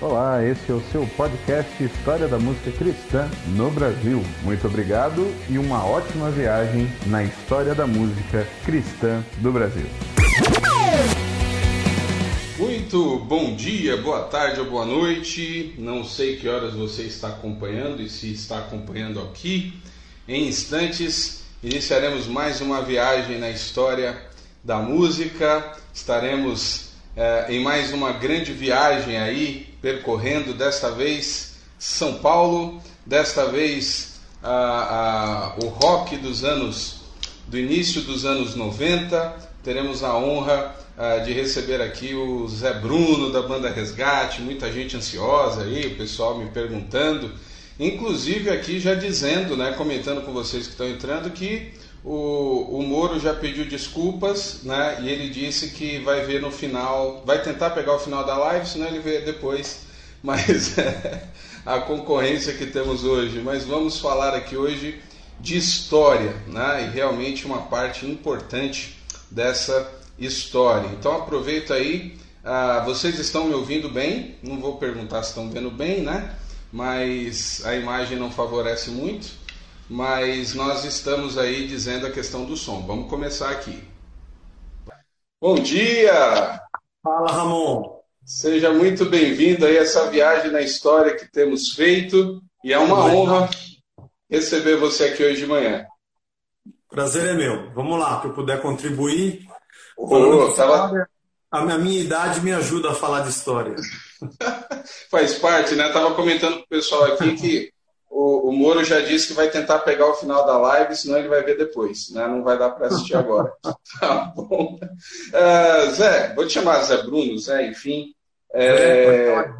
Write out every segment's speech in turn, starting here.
Olá, esse é o seu podcast História da Música Cristã no Brasil. Muito obrigado e uma ótima viagem na história da música cristã do Brasil. Muito bom dia, boa tarde ou boa noite. Não sei que horas você está acompanhando e se está acompanhando aqui. Em instantes, iniciaremos mais uma viagem na história da música. Estaremos eh, em mais uma grande viagem aí percorrendo desta vez São Paulo, desta vez o rock dos anos do início dos anos 90. Teremos a honra a, de receber aqui o Zé Bruno da banda Resgate, muita gente ansiosa aí, o pessoal me perguntando, inclusive aqui já dizendo, né, comentando com vocês que estão entrando que o, o Moro já pediu desculpas, né? E ele disse que vai ver no final, vai tentar pegar o final da live, senão ele vê depois. Mas é a concorrência que temos hoje. Mas vamos falar aqui hoje de história, né? E realmente uma parte importante dessa história. Então aproveito aí. Ah, vocês estão me ouvindo bem? Não vou perguntar se estão vendo bem, né? Mas a imagem não favorece muito mas nós estamos aí dizendo a questão do som. Vamos começar aqui. Bom dia! Fala, Ramon. Seja muito bem-vindo aí a essa viagem na história que temos feito e é uma honra receber você aqui hoje de manhã. Prazer é meu. Vamos lá, que eu puder contribuir. Oh, tava... A minha idade me ajuda a falar de história. Faz parte, né? Tava comentando com o pessoal aqui que o, o Moro já disse que vai tentar pegar o final da live, senão ele vai ver depois, né? Não vai dar para assistir agora. tá bom. Uh, Zé, vou te chamar Zé Bruno, Zé, enfim. É,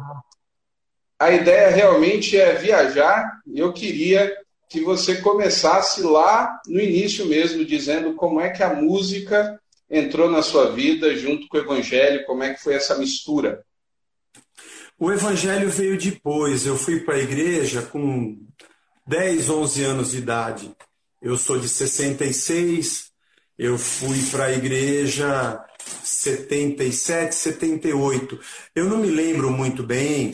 a ideia realmente é viajar e eu queria que você começasse lá no início mesmo, dizendo como é que a música entrou na sua vida junto com o evangelho, como é que foi essa mistura. O evangelho veio depois. Eu fui para a igreja com 10, 11 anos de idade. Eu sou de 66, eu fui para a igreja 77, 78. Eu não me lembro muito bem.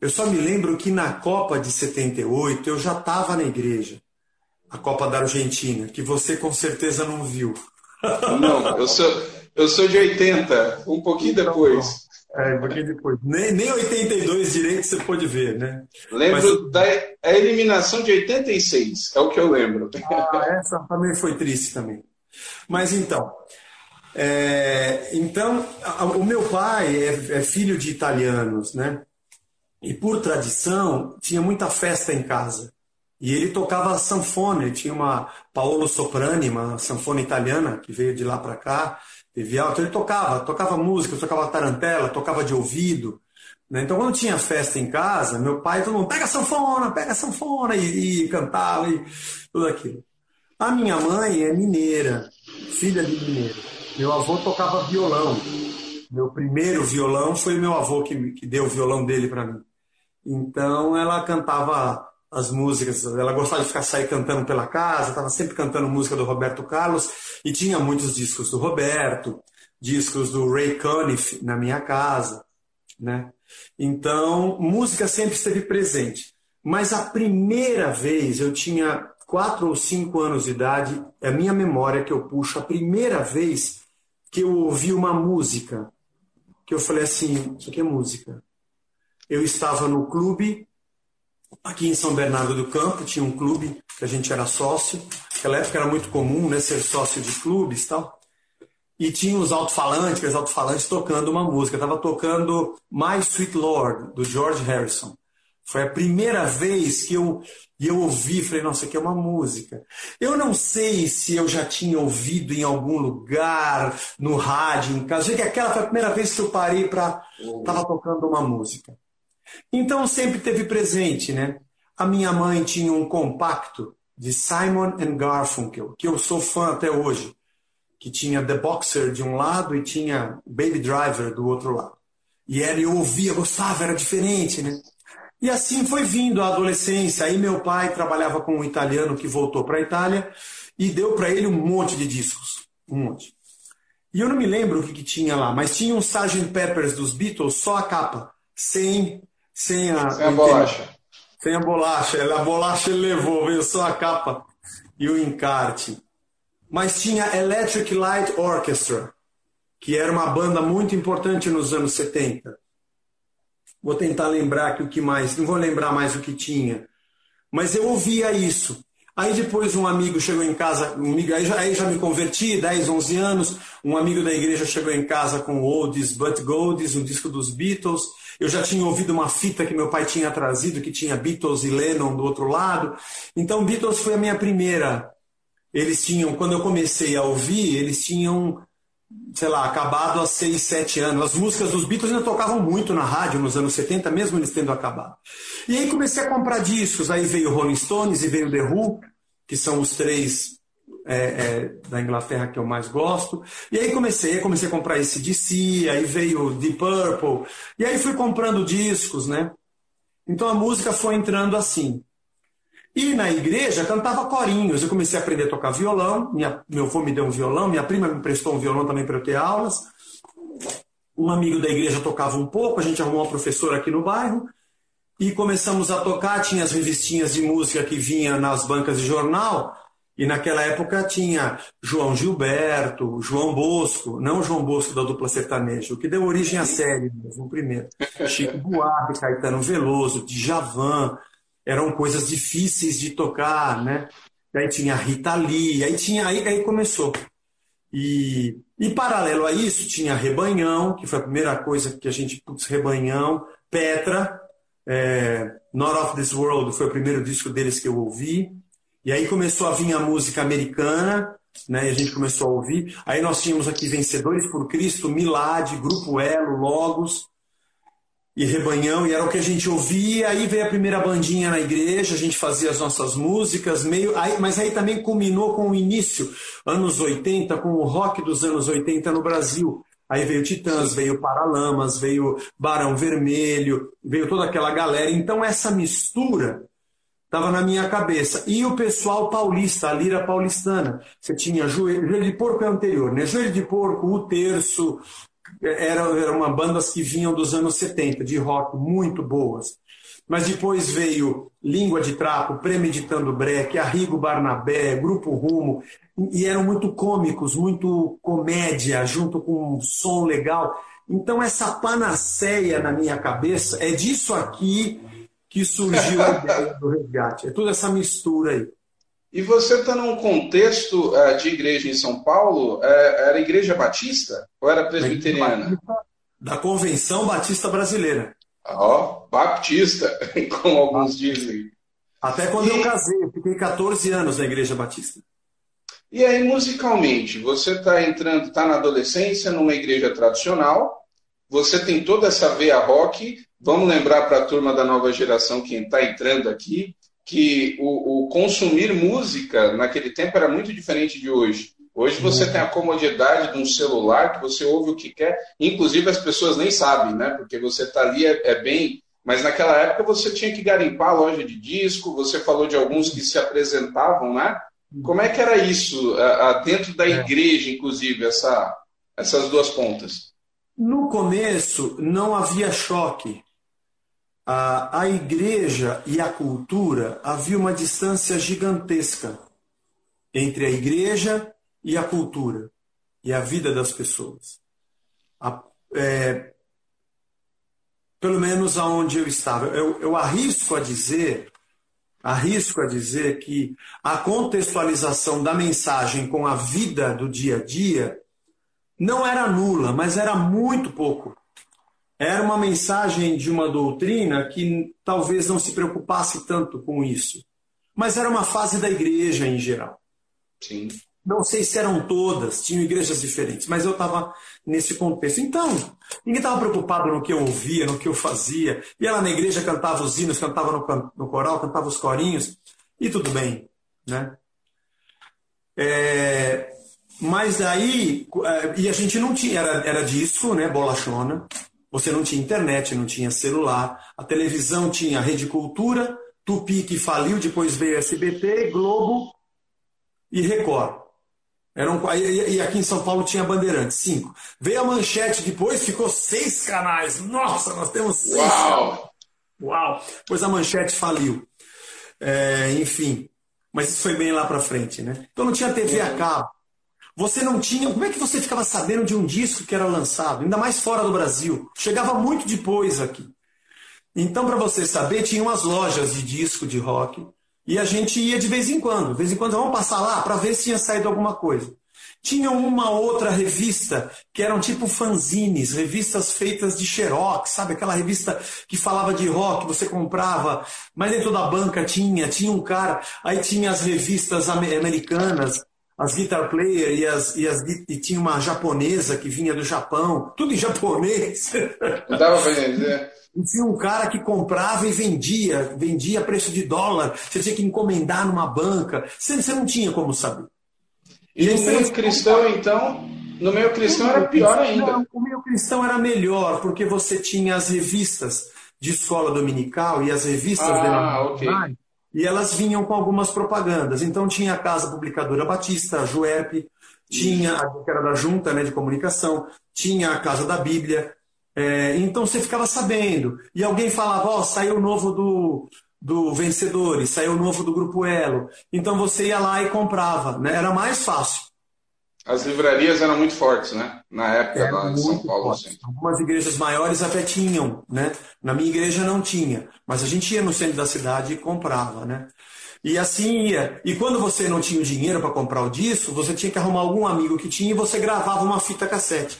Eu só me lembro que na Copa de 78 eu já estava na igreja. A Copa da Argentina, que você com certeza não viu. Não, eu sou, eu sou de 80, um pouquinho então, depois. É, pouquinho depois. Nem, nem 82 direito você pode ver, né? Lembro Mas, da a eliminação de 86, é o que eu lembro. Ah, essa também foi triste também. Mas então, é, então o meu pai é, é, filho de italianos, né? E por tradição tinha muita festa em casa. E ele tocava sanfona, ele tinha uma Paolo Soprani, uma sanfona italiana que veio de lá para cá. Teve alto, ele tocava, tocava música, tocava tarantela, tocava de ouvido. Né? Então, quando tinha festa em casa, meu pai, todo mundo, pega a sanfona, pega a sanfona, e, e cantava, e tudo aquilo. A minha mãe é mineira, filha de mineiro. Meu avô tocava violão. Meu primeiro violão foi meu avô que, que deu o violão dele para mim. Então, ela cantava as músicas. Ela gostava de ficar sair cantando pela casa, estava sempre cantando música do Roberto Carlos e tinha muitos discos do Roberto, discos do Ray Conniff na minha casa, né? Então, música sempre esteve presente. Mas a primeira vez eu tinha quatro ou cinco anos de idade, é a minha memória que eu puxo, a primeira vez que eu ouvi uma música, que eu falei assim, isso aqui é música. Eu estava no clube Aqui em São Bernardo do Campo tinha um clube que a gente era sócio. Naquela época era muito comum né, ser sócio de clubes e tal. E tinha os alto-falantes, aqueles alto-falantes tocando uma música. Estava tocando My Sweet Lord, do George Harrison. Foi a primeira vez que eu, eu ouvi, falei, nossa, aqui é uma música. Eu não sei se eu já tinha ouvido em algum lugar, no rádio, em casa. Sei que aquela foi a primeira vez que eu parei para. Estava tocando uma música. Então sempre teve presente, né? A minha mãe tinha um compacto de Simon and Garfunkel, que eu sou fã até hoje, que tinha The Boxer de um lado e tinha Baby Driver do outro lado. E ela eu ouvia, gostava, era diferente, né? E assim foi vindo a adolescência. Aí meu pai trabalhava com um italiano que voltou para a Itália e deu para ele um monte de discos, um monte. E eu não me lembro o que, que tinha lá, mas tinha um Sgt. Peppers dos Beatles, só a capa, sem sem a, sem a bolacha. Sem a bolacha. A bolacha ele levou, veio só a capa e o encarte. Mas tinha Electric Light Orchestra, que era uma banda muito importante nos anos 70. Vou tentar lembrar aqui o que mais, não vou lembrar mais o que tinha. Mas eu ouvia isso. Aí depois um amigo chegou em casa, um amigo, aí, já, aí já me converti, 10, 11 anos, um amigo da igreja chegou em casa com Oldies But Goldies, um disco dos Beatles. Eu já tinha ouvido uma fita que meu pai tinha trazido, que tinha Beatles e Lennon do outro lado. Então Beatles foi a minha primeira. Eles tinham, quando eu comecei a ouvir, eles tinham, sei lá, acabado há 6, 7 anos. As músicas dos Beatles ainda tocavam muito na rádio nos anos 70, mesmo eles tendo acabado. E aí comecei a comprar discos, aí veio Rolling Stones e veio The Who, que são os três é, é, da Inglaterra que eu mais gosto. E aí comecei, comecei a comprar esse DC, aí veio Deep Purple, e aí fui comprando discos, né? Então a música foi entrando assim. E na igreja cantava corinhos. Eu comecei a aprender a tocar violão. Minha, meu avô me deu um violão, minha prima me prestou um violão também para eu ter aulas. Um amigo da igreja tocava um pouco, a gente arrumou uma professora aqui no bairro e começamos a tocar. Tinha as revistinhas de música que vinha nas bancas de jornal, e naquela época tinha João Gilberto, João Bosco, não João Bosco da dupla sertaneja, o que deu origem à série mesmo, primeiro. Chico Buarque, Caetano Veloso, Djavan, eram coisas difíceis de tocar, né? Aí tinha Rita Lee, aí tinha aí, aí começou. E, e paralelo a isso tinha Rebanhão, que foi a primeira coisa que a gente putz, Rebanhão, Petra, é, Not of This World foi o primeiro disco deles que eu ouvi. E aí começou a vir a música americana, né? E a gente começou a ouvir. Aí nós tínhamos aqui Vencedores por Cristo, Milad, Grupo Elo, Logos e Rebanhão, e era o que a gente ouvia. Aí veio a primeira bandinha na igreja, a gente fazia as nossas músicas, meio. Aí, mas aí também culminou com o início, anos 80, com o rock dos anos 80 no Brasil. Aí veio Titãs, veio Paralamas, veio Barão Vermelho, veio toda aquela galera. Então essa mistura estava na minha cabeça. E o pessoal paulista, a lira paulistana. Você tinha Joelho, Joelho de Porco é anterior, né? Joelho de Porco, O Terço, eram era uma bandas que vinham dos anos 70, de rock, muito boas. Mas depois veio Língua de Trapo, Premeditando Breck, Arrigo Barnabé, Grupo Rumo e eram muito cômicos, muito comédia, junto com um som legal. Então, essa panaceia na minha cabeça é disso aqui que surgiu a ideia do resgate. É toda essa mistura aí. E você está num contexto uh, de igreja em São Paulo, uh, era igreja batista ou era presbiteriana? Da Convenção Batista Brasileira. Ó, oh, baptista, como alguns dizem. Até quando e... eu casei, eu fiquei 14 anos na igreja batista. E aí, musicalmente, você está entrando, está na adolescência, numa igreja tradicional, você tem toda essa veia rock. Vamos lembrar para a turma da nova geração, quem está entrando aqui, que o, o, consumir música naquele tempo era muito diferente de hoje. Hoje você tem a comodidade de um celular que você ouve o que quer, inclusive as pessoas nem sabem, né? Porque você está ali, é, é bem. Mas naquela época você tinha que garimpar a loja de disco, você falou de alguns que se apresentavam, né? Como é que era isso dentro da é. igreja, inclusive, essa, essas duas pontas? No começo não havia choque. A, a igreja e a cultura havia uma distância gigantesca entre a igreja e a cultura e a vida das pessoas. A, é, pelo menos aonde eu estava. Eu, eu arrisco a dizer arrisco a dizer que a contextualização da mensagem com a vida do dia a dia não era nula, mas era muito pouco. Era uma mensagem de uma doutrina que talvez não se preocupasse tanto com isso. Mas era uma fase da igreja em geral. Sim. Não sei se eram todas, tinham igrejas diferentes, mas eu estava nesse contexto. Então, ninguém estava preocupado no que eu ouvia, no que eu fazia. Ia lá na igreja, cantava os hinos, cantava no, no coral, cantava os corinhos, e tudo bem. Né? É, mas aí, é, e a gente não tinha, era, era disso, né, bolachona. Você não tinha internet, não tinha celular. A televisão tinha Rede Cultura, Tupi que faliu, depois veio SBT, Globo e Record. Eram, e aqui em São Paulo tinha Bandeirantes, cinco. Veio a manchete depois, ficou seis canais. Nossa, nós temos seis Uau! Uau! Pois a manchete faliu. É, enfim, mas isso foi bem lá para frente, né? Então não tinha TV a cabo. Você não tinha. Como é que você ficava sabendo de um disco que era lançado? Ainda mais fora do Brasil. Chegava muito depois aqui. Então, para você saber, tinha umas lojas de disco de rock e a gente ia de vez em quando. De vez em quando, vamos passar lá para ver se tinha saído alguma coisa. Tinha uma outra revista que eram tipo fanzines, revistas feitas de xerox, sabe? Aquela revista que falava de rock, você comprava, mas dentro da banca tinha, tinha um cara, aí tinha as revistas americanas, as guitar player e, as, e, as, e tinha uma japonesa que vinha do Japão, tudo em japonês. Não dava pra entender. E tinha um cara que comprava e vendia, vendia a preço de dólar, você tinha que encomendar numa banca, você, você não tinha como saber. E, no meio cristão, então, no meio cristão era pior ainda. Não, o meio cristão era melhor, porque você tinha as revistas de escola dominical e as revistas ah, okay. E elas vinham com algumas propagandas. Então tinha a Casa Publicadora Batista, a Juep, tinha a que era da Junta né, de Comunicação, tinha a Casa da Bíblia. É, então você ficava sabendo. E alguém falava, ó, oh, saiu o novo do, do Vencedores, saiu novo do Grupo Elo. Então você ia lá e comprava, né? Era mais fácil. As livrarias eram muito fortes, né? Na época lá em São Paulo. Assim. Algumas igrejas maiores até tinham, né? Na minha igreja não tinha, mas a gente ia no centro da cidade e comprava, né? E assim ia. E quando você não tinha o dinheiro para comprar o disco, você tinha que arrumar algum amigo que tinha e você gravava uma fita cassete,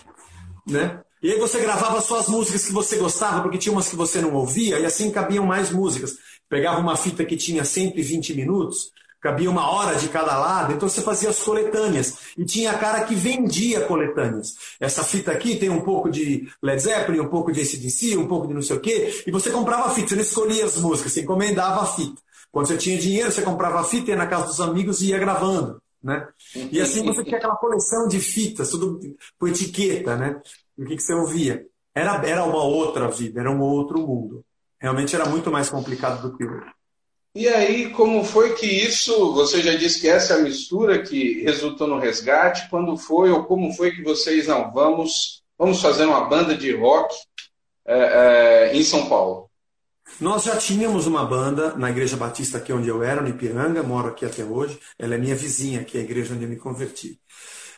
né? E aí você gravava só as músicas que você gostava, porque tinha umas que você não ouvia, e assim cabiam mais músicas pegava uma fita que tinha 120 minutos, cabia uma hora de cada lado, então você fazia as coletâneas. E tinha cara que vendia coletâneas. Essa fita aqui tem um pouco de Led Zeppelin, um pouco de ACDC, um pouco de não sei o quê, e você comprava a fita, você não escolhia as músicas, você encomendava a fita. Quando você tinha dinheiro, você comprava a fita, ia na casa dos amigos e ia gravando. Né? E assim você tinha aquela coleção de fitas, tudo com etiqueta, né? o que, que você ouvia. Era, era uma outra vida, era um outro mundo. Realmente era muito mais complicado do que hoje. E aí, como foi que isso, você já disse que essa é a mistura que resultou no resgate, quando foi ou como foi que vocês, não, vamos, vamos fazer uma banda de rock é, é, em São Paulo? Nós já tínhamos uma banda na Igreja Batista aqui onde eu era, no Ipiranga, moro aqui até hoje, ela é minha vizinha, que é a igreja onde eu me converti.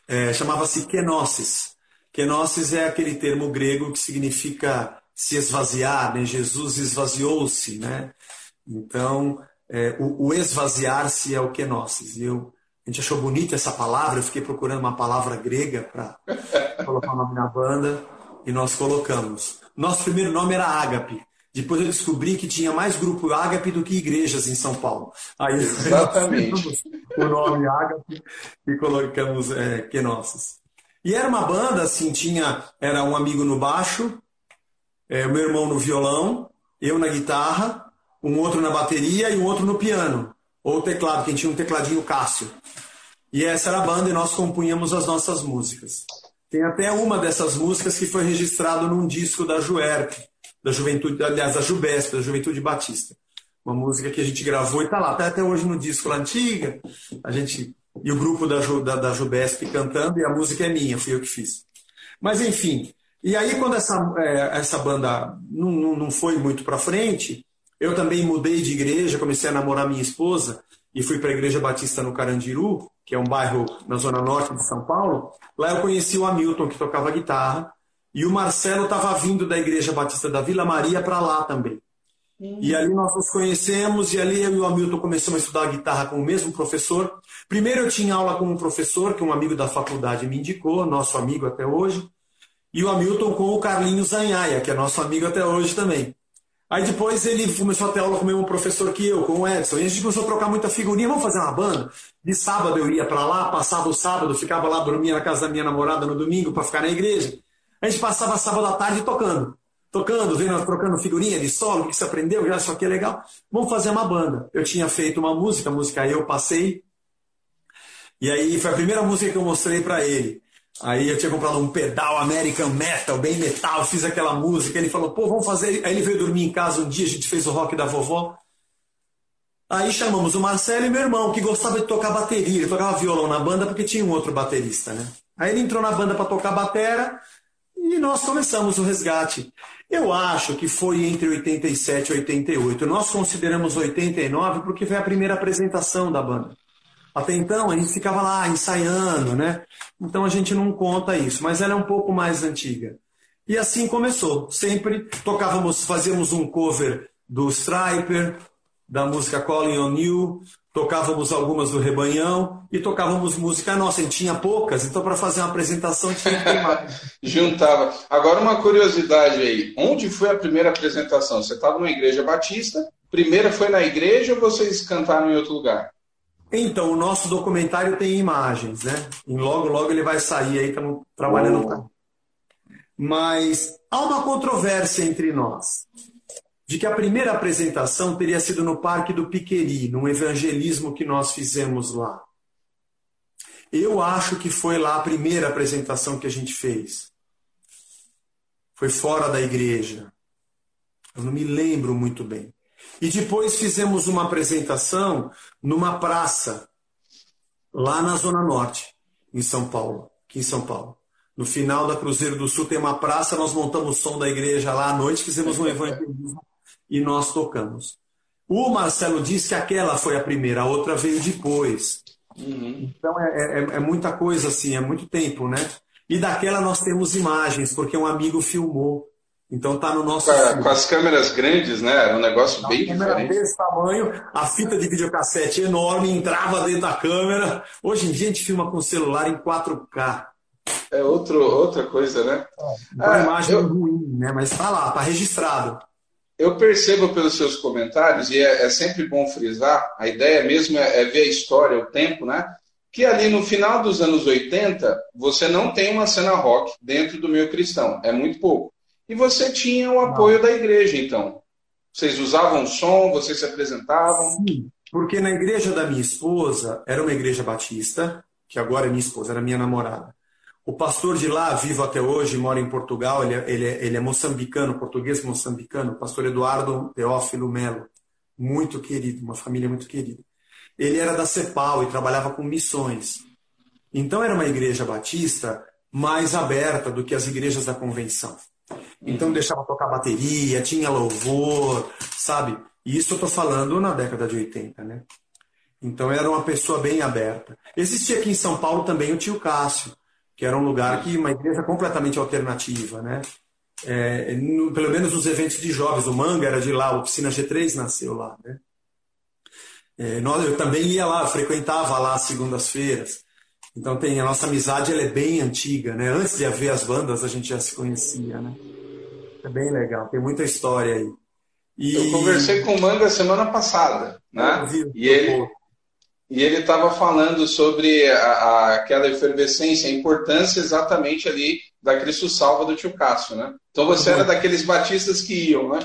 É, Chamava-se Kenosis. Kenosis é aquele termo grego que significa se esvaziar, né? Jesus esvaziou-se, né? Então, é, o, o esvaziar-se é o kenosis. E eu, a gente achou bonita essa palavra, eu fiquei procurando uma palavra grega para colocar o nome na banda e nós colocamos. Nosso primeiro nome era Ágape. Depois eu descobri que tinha mais grupo Ágape do que igrejas em São Paulo. Aí Exatamente. o nome Ágape e colocamos é, Kenosis. E era uma banda, assim, tinha, era um amigo no baixo, é, o meu irmão no violão, eu na guitarra, um outro na bateria e um outro no piano, ou teclado, quem tinha um tecladinho Cássio. E essa era a banda e nós compunhamos as nossas músicas. Tem até uma dessas músicas que foi registrado num disco da Juerp, da Juventude, aliás, da Jubesp, da Juventude Batista. Uma música que a gente gravou e tá lá, tá até hoje no disco lá antiga. A gente e o grupo da, da, da Jubesp cantando e a música é minha, fui eu que fiz. Mas enfim, e aí, quando essa, é, essa banda não, não, não foi muito para frente, eu também mudei de igreja, comecei a namorar minha esposa e fui para a Igreja Batista no Carandiru, que é um bairro na zona norte de São Paulo. Lá eu conheci o Hamilton, que tocava guitarra, e o Marcelo estava vindo da Igreja Batista da Vila Maria para lá também. Uhum. E ali nós nos conhecemos, e ali eu e o Hamilton começamos a estudar guitarra com o mesmo professor. Primeiro eu tinha aula com um professor que um amigo da faculdade me indicou, nosso amigo até hoje e o Hamilton com o Carlinhos Zanhaia, que é nosso amigo até hoje também. Aí depois ele começou a ter aula com o mesmo professor que eu, com o Edson, e a gente começou a trocar muita figurinha, vamos fazer uma banda? De sábado eu ia para lá, passava o sábado, ficava lá, dormia na casa da minha namorada no domingo para ficar na igreja. A gente passava sábado à tarde tocando. Tocando, vendo, trocando figurinha de solo, o que você aprendeu, já isso aqui é legal. Vamos fazer uma banda. Eu tinha feito uma música, a música Eu Passei. E aí foi a primeira música que eu mostrei para ele. Aí eu tinha comprado um pedal American Metal, bem metal, fiz aquela música. Ele falou, pô, vamos fazer. Aí ele veio dormir em casa um dia, a gente fez o rock da vovó. Aí chamamos o Marcelo e meu irmão, que gostava de tocar bateria. Ele tocava violão na banda porque tinha um outro baterista, né? Aí ele entrou na banda para tocar batera E nós começamos o resgate. Eu acho que foi entre 87 e 88. Nós consideramos 89 porque foi a primeira apresentação da banda. Até então a gente ficava lá ensaiando, né? Então a gente não conta isso, mas ela é um pouco mais antiga. E assim começou. Sempre tocávamos, fazíamos um cover do Striper, da música Calling on tocávamos algumas do Rebanhão e tocávamos música nossa. A gente tinha poucas, então para fazer uma apresentação tinha que ter mais. Juntava. Agora uma curiosidade aí. Onde foi a primeira apresentação? Você estava numa igreja batista? Primeira foi na igreja ou vocês cantaram em outro lugar? Então, o nosso documentário tem imagens, né? E logo, logo ele vai sair aí, estamos trabalhando. Oh. Mas há uma controvérsia entre nós de que a primeira apresentação teria sido no Parque do Piqueri, num evangelismo que nós fizemos lá. Eu acho que foi lá a primeira apresentação que a gente fez. Foi fora da igreja. Eu não me lembro muito bem. E depois fizemos uma apresentação numa praça, lá na Zona Norte, em São Paulo, aqui em São Paulo. No final da Cruzeiro do Sul tem uma praça, nós montamos o som da igreja lá à noite, fizemos um evangelismo e nós tocamos. O Marcelo disse que aquela foi a primeira, a outra veio depois. Uhum. Então é, é, é, muita coisa assim, é muito tempo, né? E daquela nós temos imagens, porque um amigo filmou. Então tá no nosso. Com, com as câmeras grandes, né? Era um negócio bem diferente. desse tamanho, a fita de videocassete enorme, entrava dentro da câmera. Hoje em dia a gente filma com celular em 4K. É outro, outra coisa, né? É, uma ah, imagem eu... ruim, né? Mas tá lá, tá registrado. Eu percebo pelos seus comentários, e é, é sempre bom frisar, a ideia mesmo é, é ver a história, o tempo, né? que ali no final dos anos 80 você não tem uma cena rock dentro do meio cristão, é muito pouco. E você tinha o apoio da igreja, então. Vocês usavam som, vocês se apresentavam? Sim, porque na igreja da minha esposa, era uma igreja batista, que agora é minha esposa, era minha namorada. O pastor de lá, vivo até hoje, mora em Portugal, ele é, ele é, ele é moçambicano, português moçambicano, pastor Eduardo Teófilo Melo. Muito querido, uma família muito querida. Ele era da CEPAL e trabalhava com missões. Então era uma igreja batista mais aberta do que as igrejas da convenção. Então deixava tocar bateria, tinha louvor, sabe? E isso eu tô falando na década de 80, né? Então era uma pessoa bem aberta. Existia aqui em São Paulo também o tio Cássio, que era um lugar que uma igreja completamente alternativa, né? É, no, pelo menos nos eventos de jovens, o Manga era de lá, a Oficina G3 nasceu lá, né? É, nós, eu também ia lá, frequentava lá às segundas-feiras. Então tem a nossa amizade, ela é bem antiga, né? Antes de haver as bandas, a gente já se conhecia, né? É bem legal, tem muita história aí. E... Eu conversei com o Manga semana passada, né? Vi, e ele e ele estava falando sobre a, a, aquela efervescência, a importância exatamente ali da Cristo Salva do tio Cássio, né? Então você era daqueles batistas que iam, né?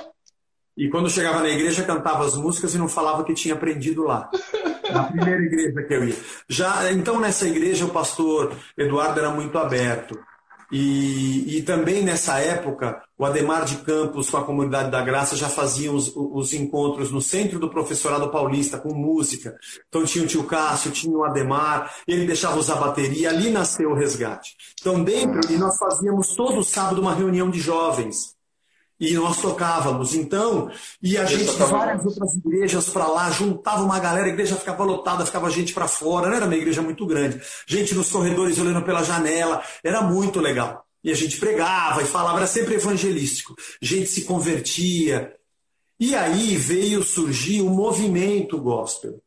E quando chegava na igreja, cantava as músicas e não falava que tinha aprendido lá. Na primeira igreja que eu ia. Já, então, nessa igreja, o pastor Eduardo era muito aberto. E, e também nessa época, o Ademar de Campos, com a Comunidade da Graça, já faziam os, os encontros no centro do professorado paulista, com música. Então tinha o tio Cássio, tinha o Ademar, ele deixava usar bateria, ali nasceu o resgate. Então dentro, e nós fazíamos todo sábado uma reunião de jovens e nós tocávamos. Então, e a gente de várias outras igrejas para lá, juntava uma galera, a igreja ficava lotada, ficava gente para fora, não era uma igreja muito grande. Gente nos corredores olhando pela janela, era muito legal. E a gente pregava e falava, era sempre evangelístico. Gente se convertia. E aí veio surgir o movimento gospel,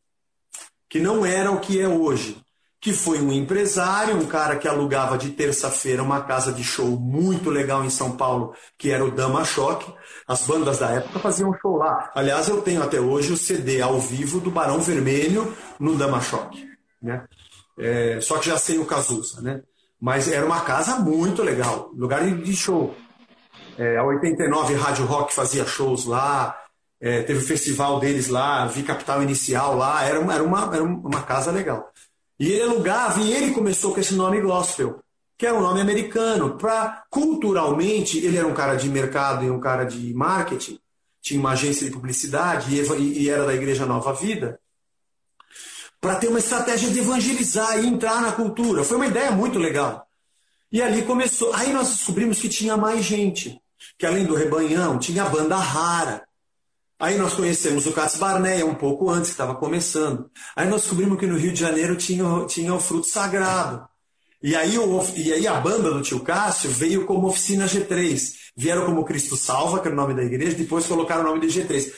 que não era o que é hoje que foi um empresário, um cara que alugava de terça-feira uma casa de show muito legal em São Paulo, que era o Dama Choque. As bandas da época faziam show lá. Aliás, eu tenho até hoje o CD ao vivo do Barão Vermelho no Dama Choque. Né? É, só que já sem o Cazuza, né? Mas era uma casa muito legal, lugar de show. É, a 89 Rádio Rock fazia shows lá, é, teve o festival deles lá, Vi Capital Inicial lá, era uma, era uma, era uma casa legal. E ele alugava, e ele começou com esse nome gospel, que era um nome americano. Pra, culturalmente, ele era um cara de mercado e um cara de marketing, tinha uma agência de publicidade e, e era da Igreja Nova Vida, para ter uma estratégia de evangelizar e entrar na cultura. Foi uma ideia muito legal. E ali começou. Aí nós descobrimos que tinha mais gente. Que além do Rebanhão, tinha a banda rara. Aí nós conhecemos o Cats Barneia um pouco antes, que estava começando. Aí nós descobrimos que no Rio de Janeiro tinha, tinha o Fruto Sagrado. E aí, o, e aí a banda do tio Cássio veio como Oficina G3. Vieram como Cristo Salva, que era o nome da igreja, depois colocaram o nome de G3.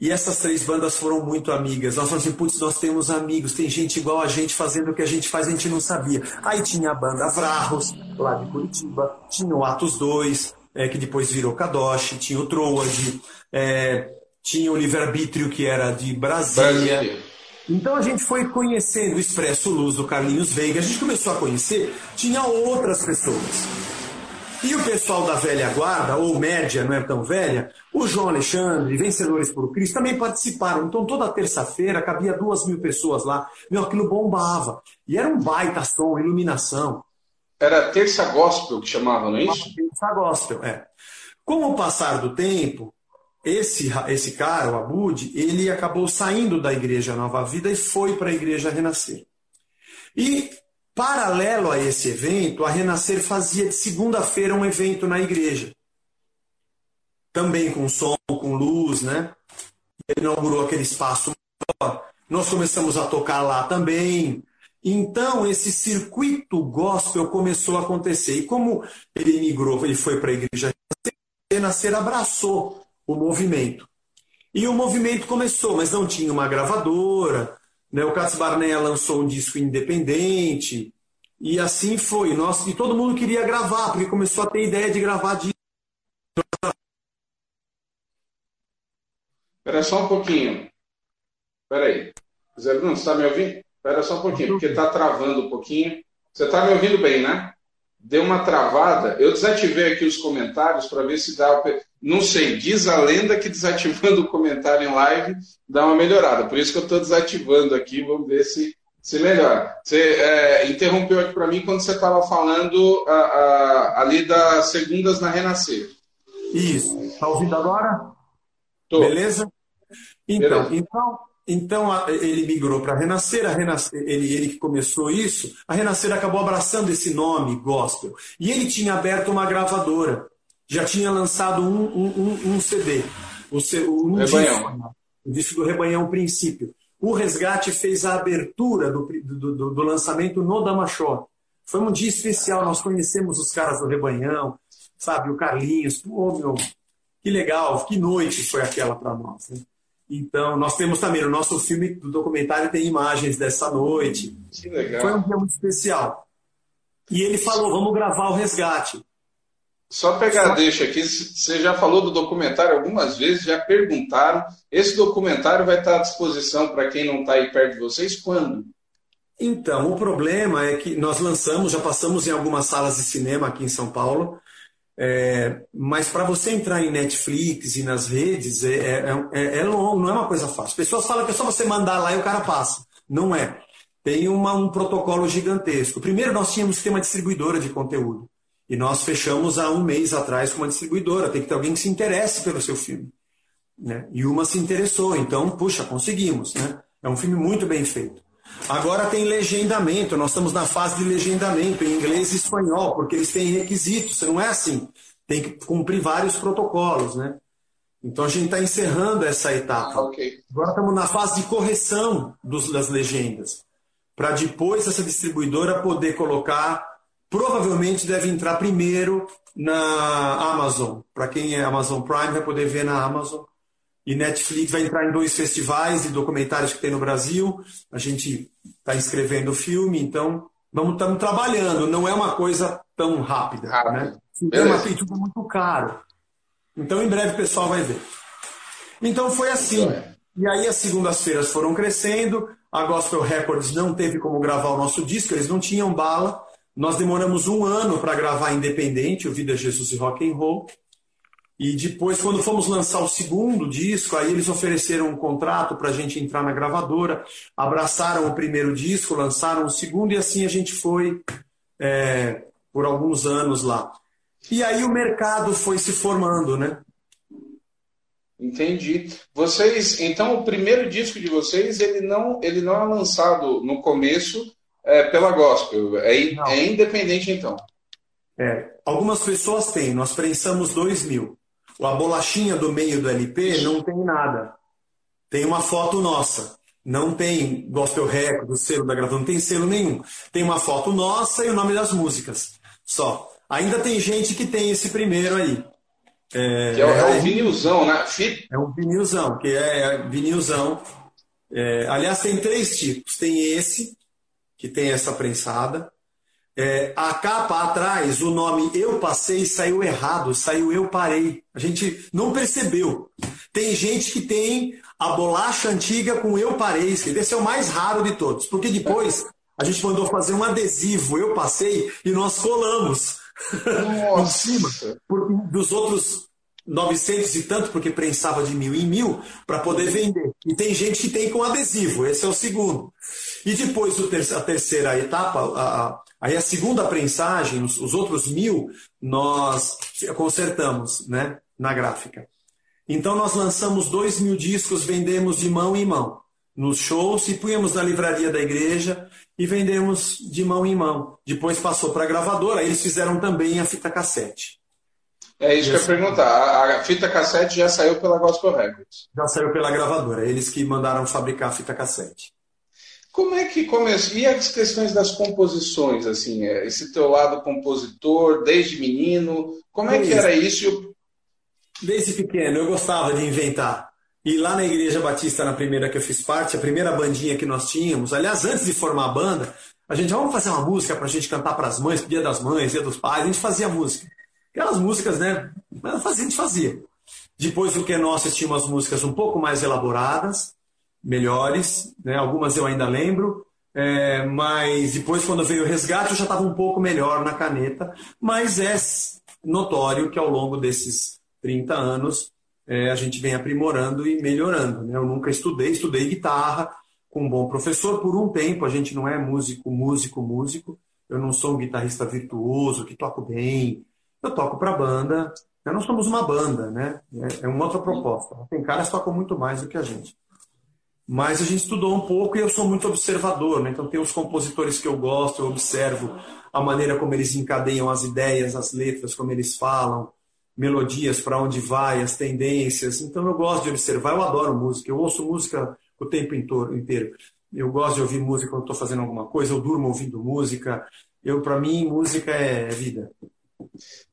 E essas três bandas foram muito amigas. Nós falamos assim, putz, nós temos amigos, tem gente igual a gente fazendo o que a gente faz, a gente não sabia. Aí tinha a banda Vrarros, lá de Curitiba, tinha o Atos 2, é, que depois virou Kadosh, tinha o Troad, é, tinha o Livre-Arbítrio, que era de Brasília. Brasília. Então a gente foi conhecendo o Expresso Luz do Carlinhos Veiga, a gente começou a conhecer, tinha outras pessoas. E o pessoal da velha guarda, ou média, não é tão velha, o João Alexandre, Vencedores por Cristo, também participaram. Então toda terça-feira cabia duas mil pessoas lá. Meu, aquilo bombava. E era um baita som, iluminação. Era terça gospel que chamava, não é isso? Terça gospel, é. Com o passar do tempo, esse, esse cara, o Abud, ele acabou saindo da Igreja Nova Vida e foi para a Igreja Renascer. E Paralelo a esse evento, a Renascer fazia de segunda-feira um evento na igreja. Também com som, com luz, né? Ele inaugurou aquele espaço. Nós começamos a tocar lá também. Então, esse circuito gospel começou a acontecer. E como ele migrou, ele foi para a igreja Renascer, abraçou o movimento. E o movimento começou, mas não tinha uma gravadora, né? O Katz Barnea lançou um disco independente. E assim foi. Nós, e todo mundo queria gravar, porque começou a ter ideia de gravar disco. Espera só um pouquinho. Espera aí. Zé Bruno, você está me ouvindo? Espera só um pouquinho, porque está travando um pouquinho. Você está me ouvindo bem, né? Deu uma travada. Eu desativei aqui os comentários para ver se dá. Não sei, diz a lenda que desativando o comentário em live dá uma melhorada. Por isso que eu estou desativando aqui, vamos ver se, se melhora. Você é, interrompeu aqui para mim quando você estava falando a, a, ali das segundas na Renascer. Isso. Está ouvindo agora? Tô. Beleza? Então, Beleza. então, então ele migrou para a Renascer, a Renascer ele, ele que começou isso, a Renascer acabou abraçando esse nome gospel. E ele tinha aberto uma gravadora já tinha lançado um, um, um CD. O, um Rebanhão. Disco, o disco do Rebanhão Princípio. O Resgate fez a abertura do, do, do, do lançamento no Damachó. Foi um dia especial, nós conhecemos os caras do Rebanhão, sabe, o Carlinhos, pô, meu, que legal, que noite foi aquela para nós. Né? Então, nós temos também, o nosso filme do documentário tem imagens dessa noite. Que legal. Foi um dia muito especial. E ele falou, vamos gravar o Resgate. Só pegar Só... deixa aqui, você já falou do documentário algumas vezes, já perguntaram. Esse documentário vai estar à disposição para quem não está aí perto de vocês quando? Então, o problema é que nós lançamos, já passamos em algumas salas de cinema aqui em São Paulo, é, mas para você entrar em Netflix e nas redes é, é, é, é, não é uma coisa fácil. As pessoas falam que é só você mandar lá e o cara passa. Não é. Tem uma, um protocolo gigantesco. Primeiro, nós tínhamos que ter uma distribuidora de conteúdo. E nós fechamos há um mês atrás com uma distribuidora. Tem que ter alguém que se interesse pelo seu filme. Né? E uma se interessou, então, puxa, conseguimos. Né? É um filme muito bem feito. Agora tem legendamento, nós estamos na fase de legendamento em inglês e espanhol, porque eles têm requisitos, não é assim. Tem que cumprir vários protocolos, né? Então a gente está encerrando essa etapa. Ah, okay. Agora estamos na fase de correção dos, das legendas, para depois essa distribuidora poder colocar provavelmente deve entrar primeiro na Amazon. Para quem é Amazon Prime, vai poder ver na Amazon. E Netflix vai entrar em dois festivais de documentários que tem no Brasil. A gente está inscrevendo o filme, então vamos estamos trabalhando. Não é uma coisa tão rápida, Rápido. né? É uma feita muito caro. Então em breve o pessoal vai ver. Então foi assim. E aí as segundas-feiras foram crescendo. A Gospel Records não teve como gravar o nosso disco, eles não tinham bala. Nós demoramos um ano para gravar independente, o Vida Jesus e Rock and Roll. E depois, quando fomos lançar o segundo disco, aí eles ofereceram um contrato para a gente entrar na gravadora, abraçaram o primeiro disco, lançaram o segundo, e assim a gente foi é, por alguns anos lá. E aí o mercado foi se formando, né? Entendi. Vocês, então, o primeiro disco de vocês, ele não, ele não é lançado no começo é pela gospel. É, é independente, então. É, algumas pessoas têm, nós prensamos 2 mil. A bolachinha do meio do LP não tem nada. Tem uma foto nossa. Não tem Gospel Record, o selo da gravadora, não tem selo nenhum. Tem uma foto nossa e o nome das músicas. Só. Ainda tem gente que tem esse primeiro aí. É, que é, o, é o vinilzão, né? Fit... É um vinilzão, que é, é vinilzão. É, aliás, tem três tipos. Tem esse, que tem essa prensada. É, a capa atrás, o nome Eu Passei saiu errado, saiu Eu Parei. A gente não percebeu. Tem gente que tem a bolacha antiga com Eu Parei. Esse é o mais raro de todos, porque depois a gente mandou fazer um adesivo Eu Passei e nós colamos em cima. Porque dos outros 900 e tanto, porque prensava de mil em mil, para poder vender. E tem gente que tem com adesivo, esse é o segundo. E depois a terceira etapa, a, Aí a segunda prensagem, os, os outros mil, nós consertamos né, na gráfica. Então nós lançamos dois mil discos, vendemos de mão em mão nos shows e punhamos na livraria da igreja e vendemos de mão em mão. Depois passou para a gravadora, eles fizeram também a fita cassete. É isso que eu ia perguntar. A, a, fita cassete já saiu pela Gospel Records? Já saiu pela gravadora, eles que mandaram fabricar a fita cassete. Como é que começou? E as questões das composições, assim, é, esse teu lado compositor, desde menino, como é que era isso? Desde pequeno, eu gostava de inventar. E lá na Igreja Batista, na primeira que eu fiz parte, a primeira bandinha que nós tínhamos, aliás, antes de formar a banda, a gente, vamos fazer uma música para a gente cantar para as mães, Dia das Mães, Dia dos Pais, a gente fazia música. Aquelas músicas, né? A gente fazia. Depois do que nós tínhamos músicas um pouco mais elaboradas, melhores, né? algumas eu ainda lembro, é, mas depois, quando veio o resgate, eu já estava um pouco melhor na caneta, mas é notório que ao longo desses 30 anos é, a gente vem aprimorando e melhorando. Né? Eu nunca estudei, estudei guitarra com um bom professor por um tempo, a gente não é músico, músico, músico, eu não sou um guitarrista virtuoso, que toco bem, eu toco para banda, nós não somos uma banda, né? É, é uma outra proposta. Tem caras que tocam muito mais do que a gente. Mas a gente estudou um pouco e eu sou muito observador, né? então tem os compositores que eu gosto, eu observo a maneira como eles encadeiam as ideias, as letras, como eles falam, melodias, para onde vai, as tendências. Então eu gosto de observar, eu adoro música, eu ouço música o tempo inteiro. Eu gosto de ouvir música quando estou fazendo alguma coisa, eu durmo ouvindo música. Eu, para mim, música é vida.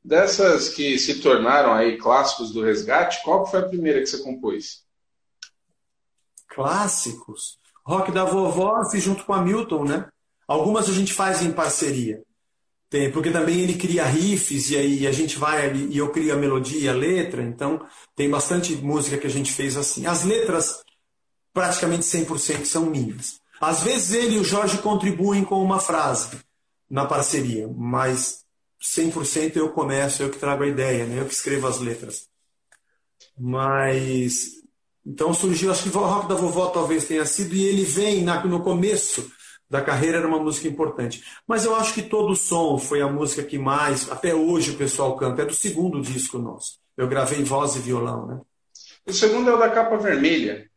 Dessas que se tornaram aí clássicos do resgate, qual foi a primeira que você compôs? Clássicos. Rock da vovó fiz junto com a Milton, né? Algumas a gente faz em parceria. Tem, porque também ele cria riffs e aí a gente vai e eu crio a melodia a letra, então tem bastante música que a gente fez assim. As letras praticamente 100% são minhas. Às vezes ele e o Jorge contribuem com uma frase na parceria, mas 100% eu começo, eu que trago a ideia, né? eu que escrevo as letras. Mas então surgiu, acho que o Rock da Vovó talvez tenha sido, e ele vem na, no começo da carreira, era uma música importante. Mas eu acho que todo o som foi a música que mais, até hoje o pessoal canta, é do segundo disco nosso. Eu gravei voz e violão, né? O segundo é o da capa vermelha.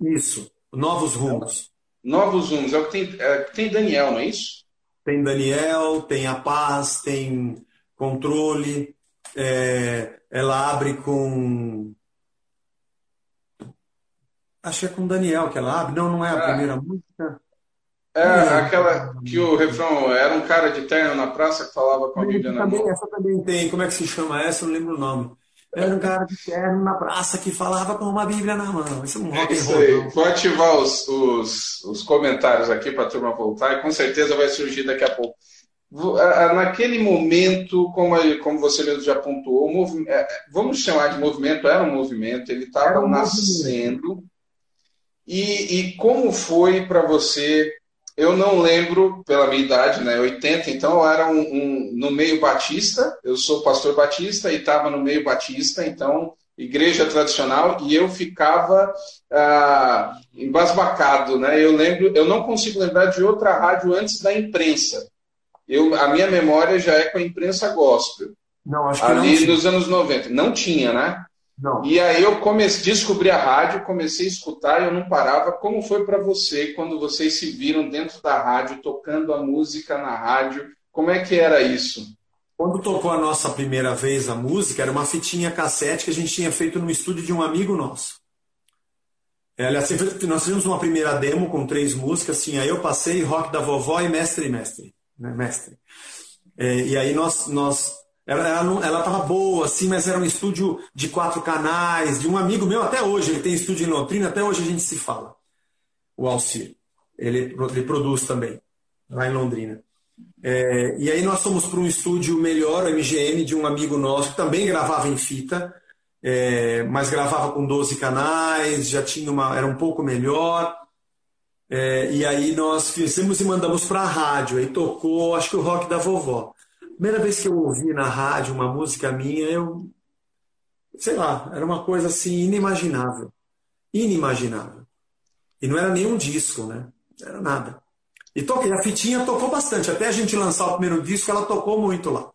Isso, Novos Rumos. Novos Rumos, é o que tem, é, tem Daniel, não é isso? Tem Daniel, tem A Paz, tem Controle, é, ela abre com Acho que é com o Daniel que ela abre. Não, não é a é. primeira música. É, é, aquela que o refrão era um cara de terno na praça que falava com a Bíblia na mão. Essa também tem. Como é que se chama essa? Eu não lembro o nome. Era um cara de terno na praça que falava com uma Bíblia na mão. Isso é um rock Isso aí. Vou ativar os, os, os comentários aqui para a turma voltar e com certeza vai surgir daqui a pouco. Naquele momento, como, como você mesmo já pontuou, é, vamos chamar de movimento, era um movimento, ele estava um nascendo. Movimento e, e como foi para você? Eu não lembro pela minha idade, né? 80, então eu era um, um no meio batista. Eu sou pastor batista e estava no meio batista, então igreja tradicional e eu ficava ah, embasbacado, né? Eu lembro, eu não consigo lembrar de outra rádio antes da imprensa. Eu, a minha memória já é com a imprensa gospel. Não, acho que ali não nos anos 90. Não tinha, né? Não. E aí eu comecei, descobri a rádio, comecei a escutar e eu não parava. Como foi para você quando vocês se viram dentro da rádio, tocando a música na rádio? Como é que era isso? Quando tocou a nossa primeira vez a música, era uma fitinha cassete que a gente tinha feito no estúdio de um amigo nosso. Aliás, nós fizemos uma primeira demo com três músicas, assim, aí eu passei Rock da Vovó e Mestre e Mestre. Né? Mestre. É, e aí nós, nós ela, ela, ela tava boa, assim, mas era um estúdio de quatro canais, de um amigo meu, até hoje, ele tem estúdio em Londrina, até hoje a gente se fala. O Alcir. Ele, ele produz também, lá em Londrina. É, e aí nós fomos para um estúdio melhor, o MGM, de um amigo nosso, que também gravava em fita, é, mas gravava com 12 canais, já tinha uma. era um pouco melhor. É, e aí nós fizemos e mandamos para a rádio. Aí tocou, acho que o rock da vovó. Primeira vez que eu ouvi na rádio uma música minha, eu. Sei lá, era uma coisa assim inimaginável. Inimaginável. E não era nenhum disco, né? Era nada. E toquei, a fitinha tocou bastante. Até a gente lançar o primeiro disco, ela tocou muito lá.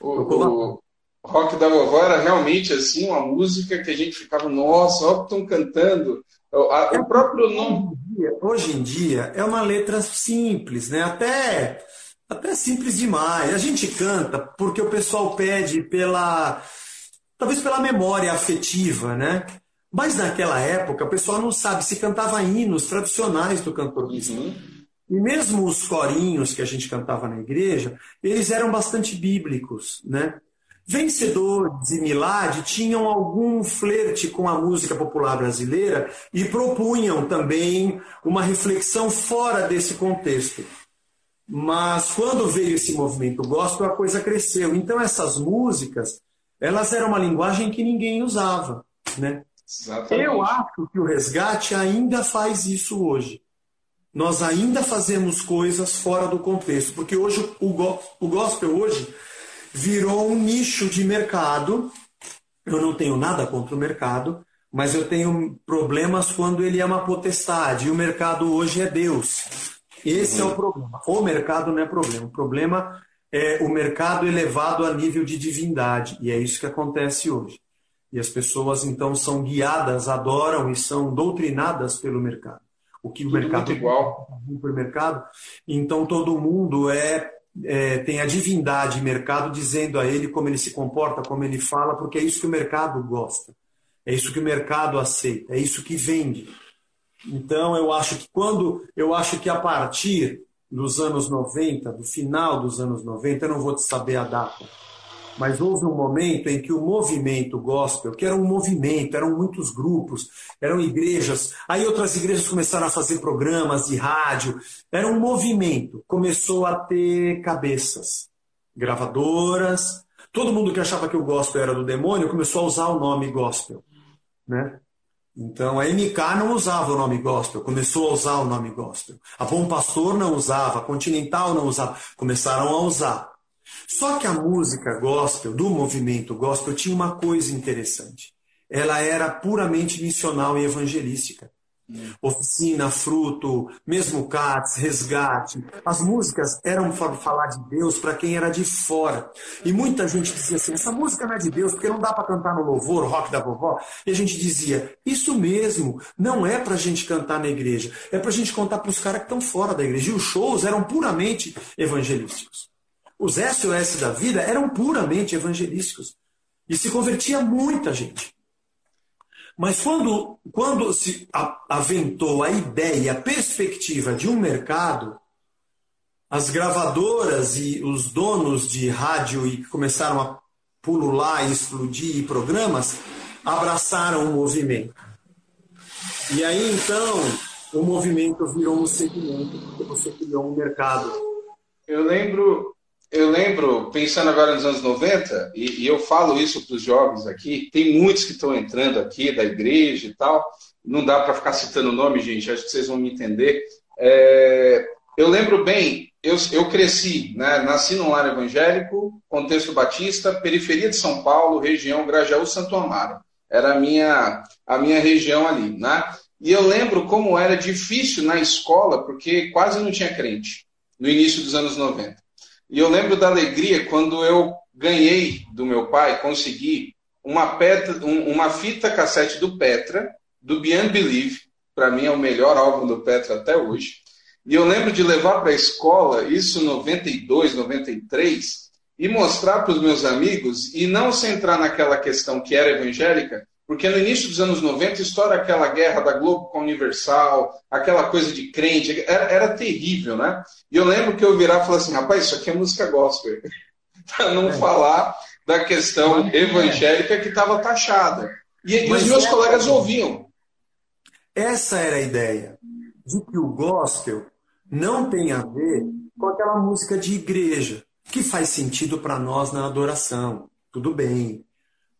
O, o Rock da Vovó era realmente assim, uma música que a gente ficava, nossa, olha que estão cantando. O, a, o próprio nome. Hoje em dia é uma letra simples, né? Até, até simples demais. A gente canta porque o pessoal pede pela. talvez pela memória afetiva, né? Mas naquela época, o pessoal não sabe se cantava hinos tradicionais do cantor. E mesmo os corinhos que a gente cantava na igreja, eles eram bastante bíblicos, né? Vencedores e Milad tinham algum flerte com a música popular brasileira e propunham também uma reflexão fora desse contexto. Mas quando veio esse movimento gospel, a coisa cresceu. Então essas músicas, elas eram uma linguagem que ninguém usava, né? Exatamente. Eu acho que o resgate ainda faz isso hoje. Nós ainda fazemos coisas fora do contexto, porque hoje o, o gospel hoje virou um nicho de mercado. Eu não tenho nada contra o mercado, mas eu tenho problemas quando ele é uma potestade. E o mercado hoje é Deus. Esse uhum. é o problema. O mercado não é problema. O problema é o mercado elevado a nível de divindade. E é isso que acontece hoje. E as pessoas então são guiadas, adoram e são doutrinadas pelo mercado. O que Tudo o mercado igual pelo mercado, então todo mundo é, é, tem a divindade mercado dizendo a ele como ele se comporta, como ele fala, porque é isso que o mercado gosta. É isso que o mercado aceita, é isso que vende. Então eu acho que quando eu acho que a partir dos anos 90, do final dos anos 90, eu não vou te saber a data, mas houve um momento em que o movimento gospel, que era um movimento, eram muitos grupos, eram igrejas, aí outras igrejas começaram a fazer programas de rádio, era um movimento, começou a ter cabeças, gravadoras, todo mundo que achava que o gospel era do demônio começou a usar o nome gospel, né? Então a MK não usava o nome gospel, começou a usar o nome gospel. A Bom Pastor não usava, a Continental não usava, começaram a usar. Só que a música gospel, do movimento gospel, tinha uma coisa interessante. Ela era puramente missional e evangelística. Oficina, fruto, mesmo Cats, resgate. As músicas eram para falar de Deus para quem era de fora. E muita gente dizia assim: essa música não é de Deus, porque não dá para cantar no louvor, rock da vovó. E a gente dizia: isso mesmo, não é para a gente cantar na igreja, é para a gente contar para os caras que estão fora da igreja. E os shows eram puramente evangelísticos. Os SOS da vida eram puramente evangelísticos. E se convertia muita gente. Mas quando, quando se aventou a ideia, a perspectiva de um mercado, as gravadoras e os donos de rádio e começaram a pulular e explodir programas, abraçaram o movimento. E aí então o movimento virou um segmento, porque você criou um mercado. Eu lembro, eu lembro, pensando agora nos anos 90, e, e eu falo isso para os jovens aqui, tem muitos que estão entrando aqui da igreja e tal, não dá para ficar citando o nome, gente, acho que vocês vão me entender. É, eu lembro bem, eu, eu cresci, né, nasci num lar evangélico, contexto batista, periferia de São Paulo, região Grajaú Santo Amaro. Era a minha, a minha região ali, né? E eu lembro como era difícil na escola, porque quase não tinha crente, no início dos anos 90. E eu lembro da alegria quando eu ganhei do meu pai, consegui uma, petra, um, uma fita cassete do Petra, do Beyond Believe, para mim é o melhor álbum do Petra até hoje. E eu lembro de levar para a escola, isso em 92, 93, e mostrar para os meus amigos e não centrar naquela questão que era evangélica, porque no início dos anos 90 estoura aquela guerra da Globo com a Universal, aquela coisa de crente, era, era terrível, né? E eu lembro que eu virar e falar assim, rapaz, isso aqui é música gospel. para não é. falar da questão é. evangélica que estava taxada. E, e os meus colegas ouviam. Essa era a ideia, de que o gospel não tem a ver com aquela música de igreja, que faz sentido para nós na adoração. Tudo bem.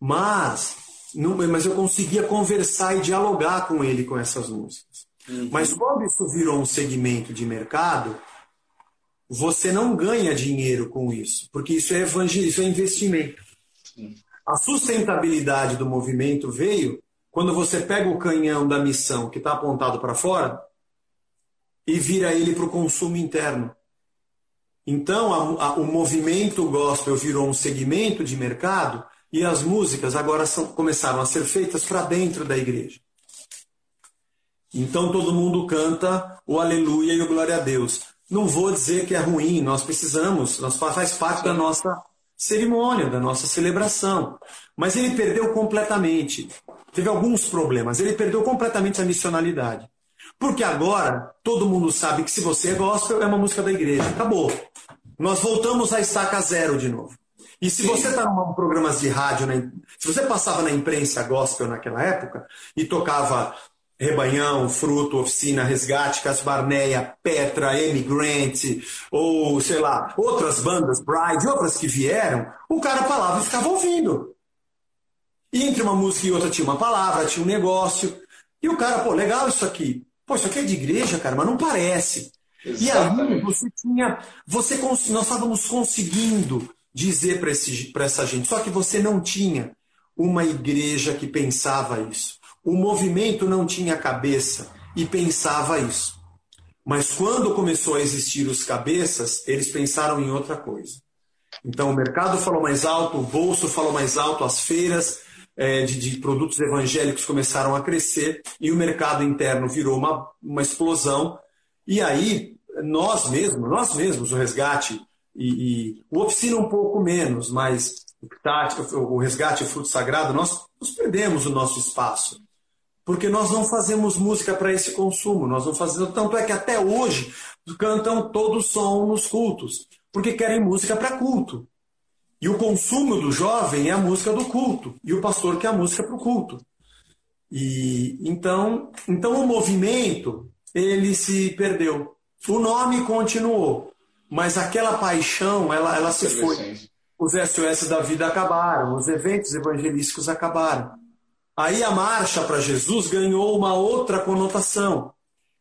Mas não, mas eu conseguia conversar e dialogar com ele com essas músicas. Uhum. Mas quando isso virou um segmento de mercado, você não ganha dinheiro com isso, porque isso é evangelismo, isso é investimento. Sim. A sustentabilidade do movimento veio quando você pega o canhão da missão que está apontado para fora e vira ele para o consumo interno. Então, a, a, o movimento gospel virou um segmento de mercado e as músicas agora são, começaram a ser feitas para dentro da igreja. Então todo mundo canta o aleluia e o glória a Deus. Não vou dizer que é ruim, nós precisamos, nós faz parte da nossa cerimônia, da nossa celebração. Mas ele perdeu completamente. Teve alguns problemas. Ele perdeu completamente a missionalidade. Porque agora todo mundo sabe que se você é gospel, é uma música da igreja. Acabou. Nós voltamos à estaca zero de novo. E se você está em programas de rádio, né, se você passava na imprensa gospel naquela época e tocava Rebanhão, Fruto, Oficina, Resgate, Casbarneia, Petra, Amy Grant, ou sei lá, outras bandas, Bride, outras que vieram, o cara falava e ficava ouvindo. E entre uma música e outra tinha uma palavra, tinha um negócio. E o cara, pô, legal isso aqui. Pô, isso aqui é de igreja, cara, mas não parece. Exatamente. E aí você tinha. Você, nós estávamos conseguindo dizer para essa gente. Só que você não tinha uma igreja que pensava isso. O movimento não tinha cabeça e pensava isso. Mas quando começou a existir os cabeças, eles pensaram em outra coisa. Então o mercado falou mais alto, o bolso falou mais alto, as feiras é, de, de, produtos evangélicos começaram a crescer e o mercado interno virou uma, uma explosão. E aí nós mesmos, nós mesmos, o resgate, e, e o oficina um pouco menos, mas o resgate e o fruto sagrado, nós, nós perdemos o nosso espaço. Porque nós não fazemos música para esse consumo, nós não fazemos. Tanto é que até hoje cantam todo som nos cultos, porque querem música para culto. E o consumo do jovem é a música do culto, e o pastor quer a música para o culto. E então, então o movimento ele se perdeu. O nome continuou, mas aquela paixão, ela, ela se foi. Os SOS da vida acabaram, os eventos evangelísticos acabaram. Aí a marcha para Jesus ganhou uma outra conotação.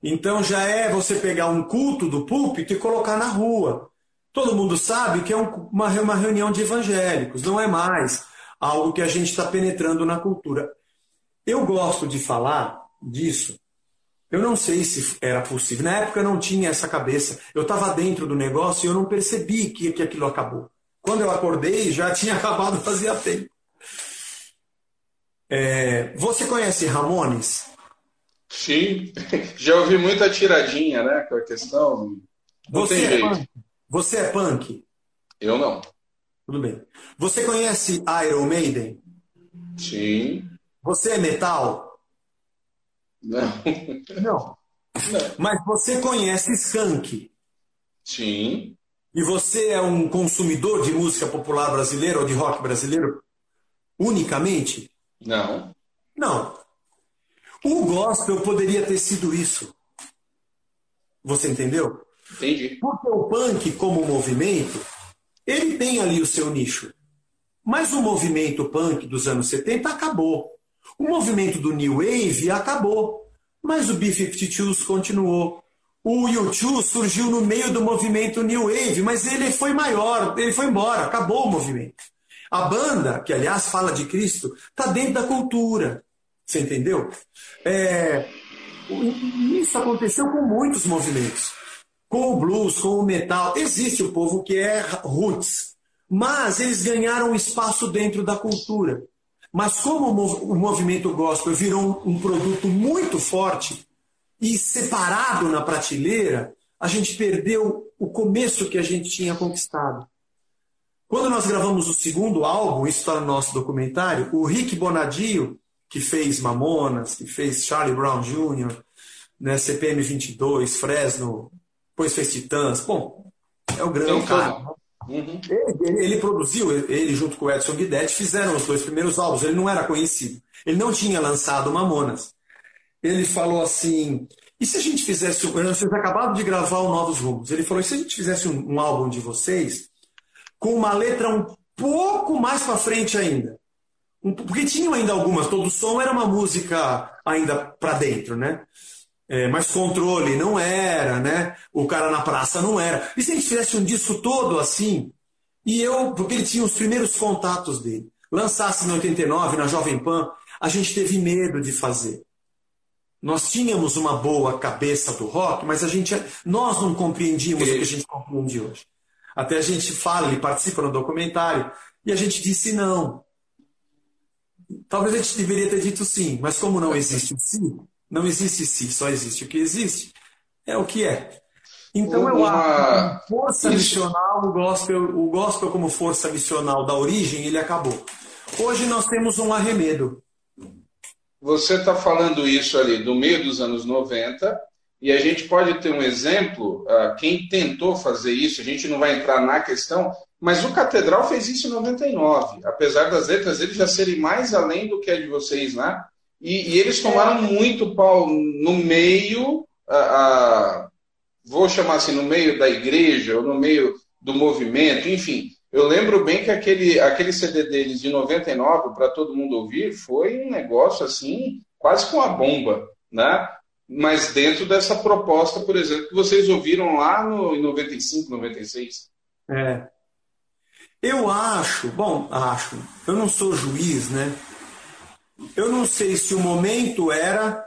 Então já é você pegar um culto do púlpito e colocar na rua. Todo mundo sabe que é uma, uma reunião de evangélicos, não é mais algo que a gente está penetrando na cultura. Eu gosto de falar disso eu não sei se era possível. Na época eu não tinha essa cabeça. Eu estava dentro do negócio e eu não percebi que, que aquilo acabou. Quando eu acordei, já tinha acabado fazia tempo. É, você conhece Ramones? Sim, já ouvi muita tiradinha, né? Com a questão. Não você tem é jeito. Punk? Você é punk? Eu não. Tudo bem. Você conhece Iron Maiden? Sim. Você é metal? Não. Não. Não. Mas você conhece Skank? Sim. E você é um consumidor de música popular brasileira ou de rock brasileiro unicamente? Não. Não. O gospel poderia ter sido isso. Você entendeu? Entendi. Porque o punk, como movimento, ele tem ali o seu nicho. Mas o movimento punk dos anos 70 acabou. O movimento do New Wave acabou, mas o B-52s continuou. O U2 surgiu no meio do movimento New Wave, mas ele foi maior, ele foi embora, acabou o movimento. A banda, que aliás fala de Cristo, está dentro da cultura. Você entendeu? É, isso aconteceu com muitos movimentos. Com o blues, com o metal. Existe o povo que é roots, mas eles ganharam espaço dentro da cultura. Mas como o movimento gospel virou um produto muito forte e separado na prateleira, a gente perdeu o começo que a gente tinha conquistado. Quando nós gravamos o segundo álbum, isso está no nosso documentário, o Rick Bonadio, que fez Mamonas, que fez Charlie Brown Jr., né, CPM 22, Fresno, depois fez Titãs, bom, é o grande cara. Uhum. Ele, ele, produziu, ele junto com o Edson Guidetti, fizeram os dois primeiros álbuns. Ele não era conhecido. Ele não tinha lançado Mamonas. Ele falou assim: e se a gente fizesse. Vocês acabaram de gravar o Novos Rumos. Ele falou: e se a gente fizesse um, um álbum de vocês com uma letra um pouco mais para frente ainda? Um, porque tinham ainda algumas, todo som era uma música ainda para dentro, né? É, mas controle não era, né? O cara na praça não era. E se a gente fizesse um disco todo assim, e eu, porque ele tinha os primeiros contatos dele, lançasse em 89 na Jovem Pan, a gente teve medo de fazer. Nós tínhamos uma boa cabeça do rock, mas a gente, nós não compreendíamos o que a gente compreende hoje. Até a gente fala, ele participa no documentário, e a gente disse não. Talvez a gente deveria ter dito sim, mas como não existe o sim, não existe si, só existe o que existe. É o que é. Então eu acho que força missional, o gospel, o gospel como força missional da origem, ele acabou. Hoje nós temos um arremedo. Você está falando isso ali do meio dos anos 90, e a gente pode ter um exemplo, uh, quem tentou fazer isso, a gente não vai entrar na questão, mas o Catedral fez isso em 99, apesar das letras dele já serem mais além do que a de vocês, né? E, e eles tomaram muito pau no meio, a, a, vou chamar assim, no meio da igreja, ou no meio do movimento, enfim. Eu lembro bem que aquele, aquele CD deles de 99, para todo mundo ouvir, foi um negócio assim, quase com a bomba, né? Mas dentro dessa proposta, por exemplo, que vocês ouviram lá no, em 95, 96. É. Eu acho, bom, acho, eu não sou juiz, né? Eu não sei se o momento era.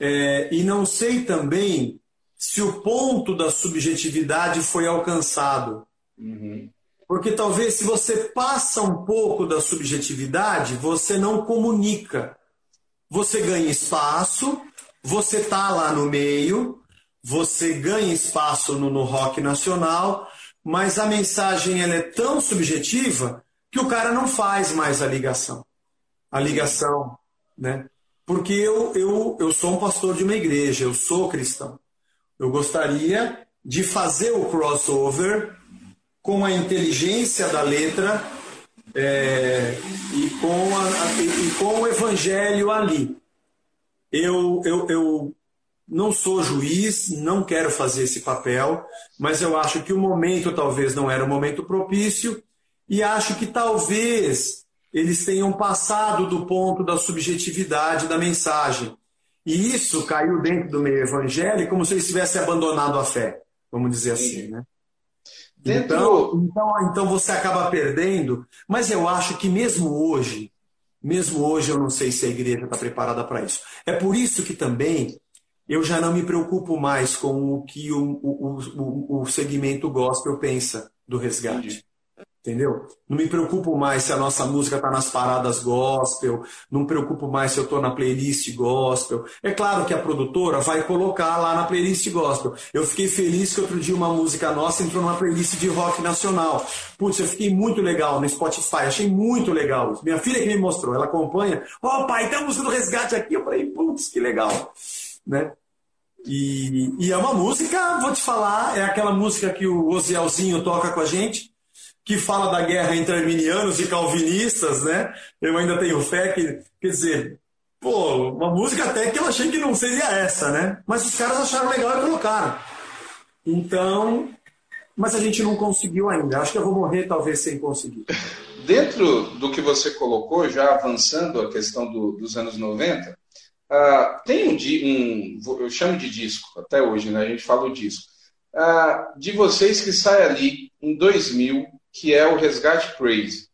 É, e não sei também se o ponto da subjetividade foi alcançado. Uhum. Porque talvez se você passa um pouco da subjetividade, você não comunica. Você ganha espaço, você tá lá no meio, você ganha espaço no, no rock nacional, mas a mensagem ela é tão subjetiva que o cara não faz mais a ligação. A ligação, né? Porque eu, eu, eu sou um pastor de uma igreja, eu sou cristão. Eu gostaria de fazer o crossover com a inteligência da letra é, e, com a, e com o evangelho ali. Eu, eu, eu não sou juiz, não quero fazer esse papel, mas eu acho que o momento talvez não era o momento propício e acho que talvez eles tenham passado do ponto da subjetividade da mensagem. E isso caiu dentro do meio evangélico como se eles tivessem abandonado a fé, vamos dizer assim, né? Dentro... Então, então, então você acaba perdendo, mas eu acho que mesmo hoje, mesmo hoje eu não sei se a igreja está preparada para isso. É por isso que também eu já não me preocupo mais com o que o, o, o, o segmento gospel pensa do resgate. Entendeu? Não me preocupo mais se a nossa música está nas paradas gospel, não me preocupo mais se eu estou na playlist gospel. É claro que a produtora vai colocar lá na playlist gospel. Eu fiquei feliz que outro dia uma música nossa entrou numa playlist de rock nacional. Putz, eu fiquei muito legal no Spotify, achei muito legal. Minha filha que me mostrou, ela acompanha. Ó, oh, pai, tem a música do resgate aqui. Eu falei, putz, que legal. Né? E, e é uma música, vou te falar, é aquela música que o Ozielzinho toca com a gente que fala da guerra entre arminianos e calvinistas, né? Eu ainda tenho fé que, quer dizer, pô, uma música até que eu achei que não seria essa, né? Mas os caras acharam legal e colocaram. Então, mas a gente não conseguiu ainda. Acho que eu vou morrer talvez sem conseguir. Dentro do que você colocou, já avançando a questão do, dos anos 90, uh, ah, tem um, um, eu chamo de disco, até hoje, né? A gente fala o disco. Uh, de vocês que sai ali em 2000 que é o Resgate Crazy,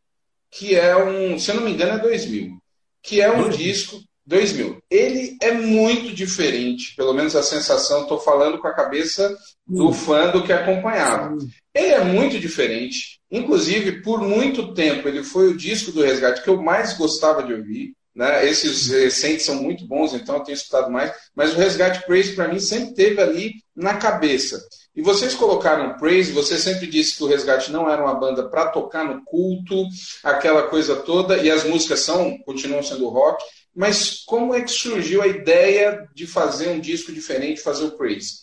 que é um, se eu não me engano, é 2000, que é um disco 2000. Ele é muito diferente, pelo menos a sensação, estou falando com a cabeça do fã do que acompanhava. Ele é muito diferente, inclusive por muito tempo ele foi o disco do Resgate que eu mais gostava de ouvir, né? Esses recentes são muito bons, então eu tenho escutado mais. Mas o Resgate Praise, para mim, sempre teve ali na cabeça. E vocês colocaram Praise, você sempre disse que o Resgate não era uma banda para tocar no culto, aquela coisa toda, e as músicas são, continuam sendo rock. Mas como é que surgiu a ideia de fazer um disco diferente, fazer o Praise?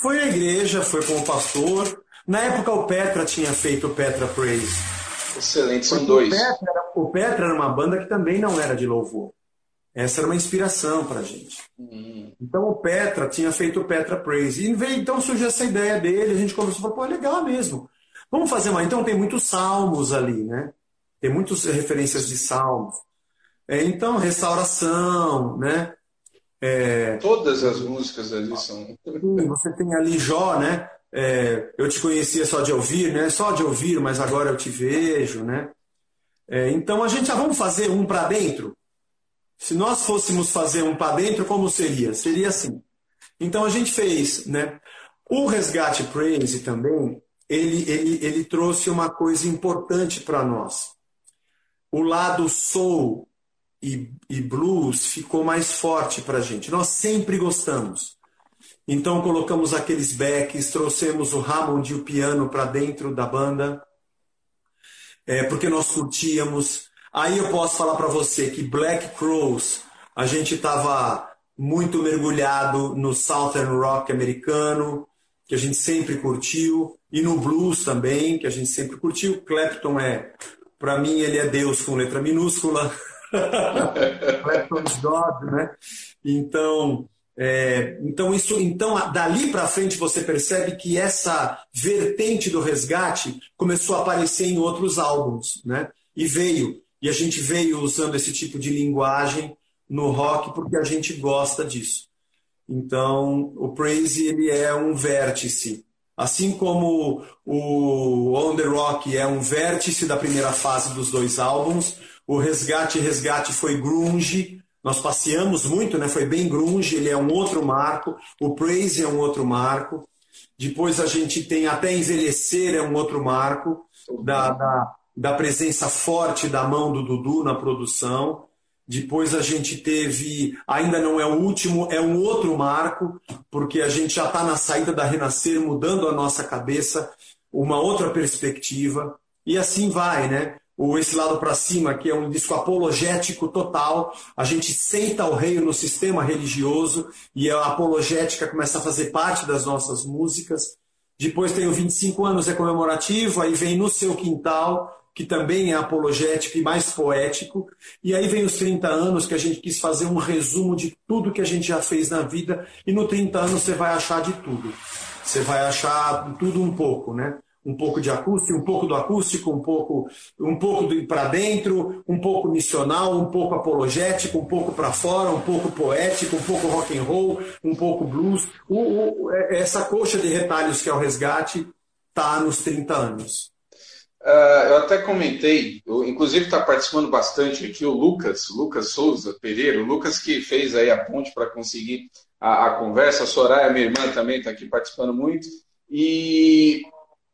Foi a igreja, foi com o pastor. Na época o Petra tinha feito o Petra Praise. Excelente, são dois. O Petra, o Petra, era, uma banda que também não era de louvor. Essa era uma inspiração para a gente. Uhum. Então o Petra tinha feito o Petra Praise. E veio, então surgiu essa ideia dele, a gente conversou, falou, pô, é legal mesmo. Vamos fazer uma. Então tem muitos salmos ali, né? Tem muitas referências de salmos. É, então, restauração, né? É, Todas as músicas ali são. Você tem ali Jó, né? É, eu te conhecia só de ouvir, né? Só de ouvir, mas agora eu te vejo, né? É, então a gente já vamos fazer um para dentro. Se nós fôssemos fazer um para dentro, como seria? Seria assim. Então a gente fez, né? O Resgate Praise também, ele, ele, ele trouxe uma coisa importante para nós. O lado soul e, e blues ficou mais forte para a gente. Nós sempre gostamos. Então colocamos aqueles backs, trouxemos o Hammond e o piano para dentro da banda, é, porque nós curtíamos. Aí eu posso falar para você que Black Crows, a gente estava muito mergulhado no Southern Rock americano, que a gente sempre curtiu, e no blues também, que a gente sempre curtiu. Clapton é, para mim, ele é Deus com letra minúscula. Clapton's God, né? Então, é, então isso, então dali para frente você percebe que essa vertente do resgate começou a aparecer em outros álbuns, né? E veio e a gente veio usando esse tipo de linguagem no rock porque a gente gosta disso. Então, o Praise ele é um vértice, assim como o On the Rock é um vértice da primeira fase dos dois álbuns. O Resgate Resgate foi grunge. Nós passeamos muito, né? Foi bem grunge, ele é um outro marco. O Praise é um outro marco. Depois a gente tem até Envelhecer é um outro marco da, da, da presença forte da mão do Dudu na produção. Depois a gente teve, ainda não é o último, é um outro marco, porque a gente já está na saída da Renascer, mudando a nossa cabeça, uma outra perspectiva. E assim vai, né? o Esse Lado para Cima, que é um disco apologético total. A gente senta o rei no sistema religioso e a apologética começa a fazer parte das nossas músicas. Depois tem o 25 anos é comemorativo, aí vem No Seu Quintal, que também é apologético e mais poético. E aí vem os 30 anos, que a gente quis fazer um resumo de tudo que a gente já fez na vida. E no 30 anos você vai achar de tudo. Você vai achar tudo um pouco, né? um pouco de acústico, um pouco do acústico, um pouco, um pouco para dentro, um pouco missional, um pouco apologético, um pouco para fora, um pouco poético, um pouco rock and roll, um pouco blues. O, o, é, essa coxa de retalhos que é o resgate está nos 30 anos. Uh, eu até comentei, eu, inclusive está participando bastante aqui o Lucas, Lucas Souza Pereira, o Lucas que fez aí a ponte para conseguir a, a, conversa, a Soraya, minha irmã, também está aqui participando muito. E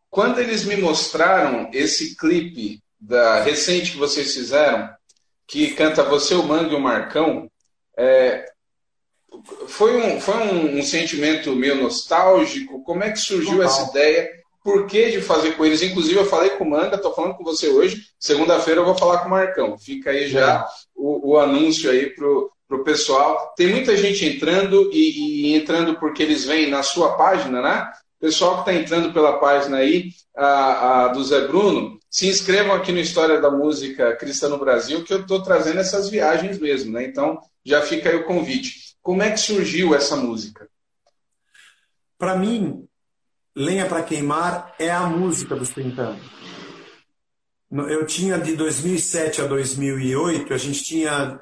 quando eles me mostraram esse clipe da recente que vocês fizeram, que canta Você, o Mangue e o Marcão, é, foi, um, foi um, um, sentimento meio nostálgico? Como é que surgiu Total. essa ideia? Por que de fazer com eles? Inclusive, eu falei com o Manga, estou falando com você hoje. Segunda-feira eu vou falar com o Marcão. Fica aí já o, o, anúncio aí pro, pro pessoal. Tem muita gente entrando e, e entrando porque eles vêm na sua página, né? Pessoal que está entrando pela página aí a, a, do Zé Bruno, se inscrevam aqui no História da Música Cristã no Brasil, que eu estou trazendo essas viagens mesmo, né? Então já fica aí o convite. Como é que surgiu essa música? Para mim, Lenha para Queimar é a música dos 30 anos. Eu tinha de 2007 a 2008, a gente tinha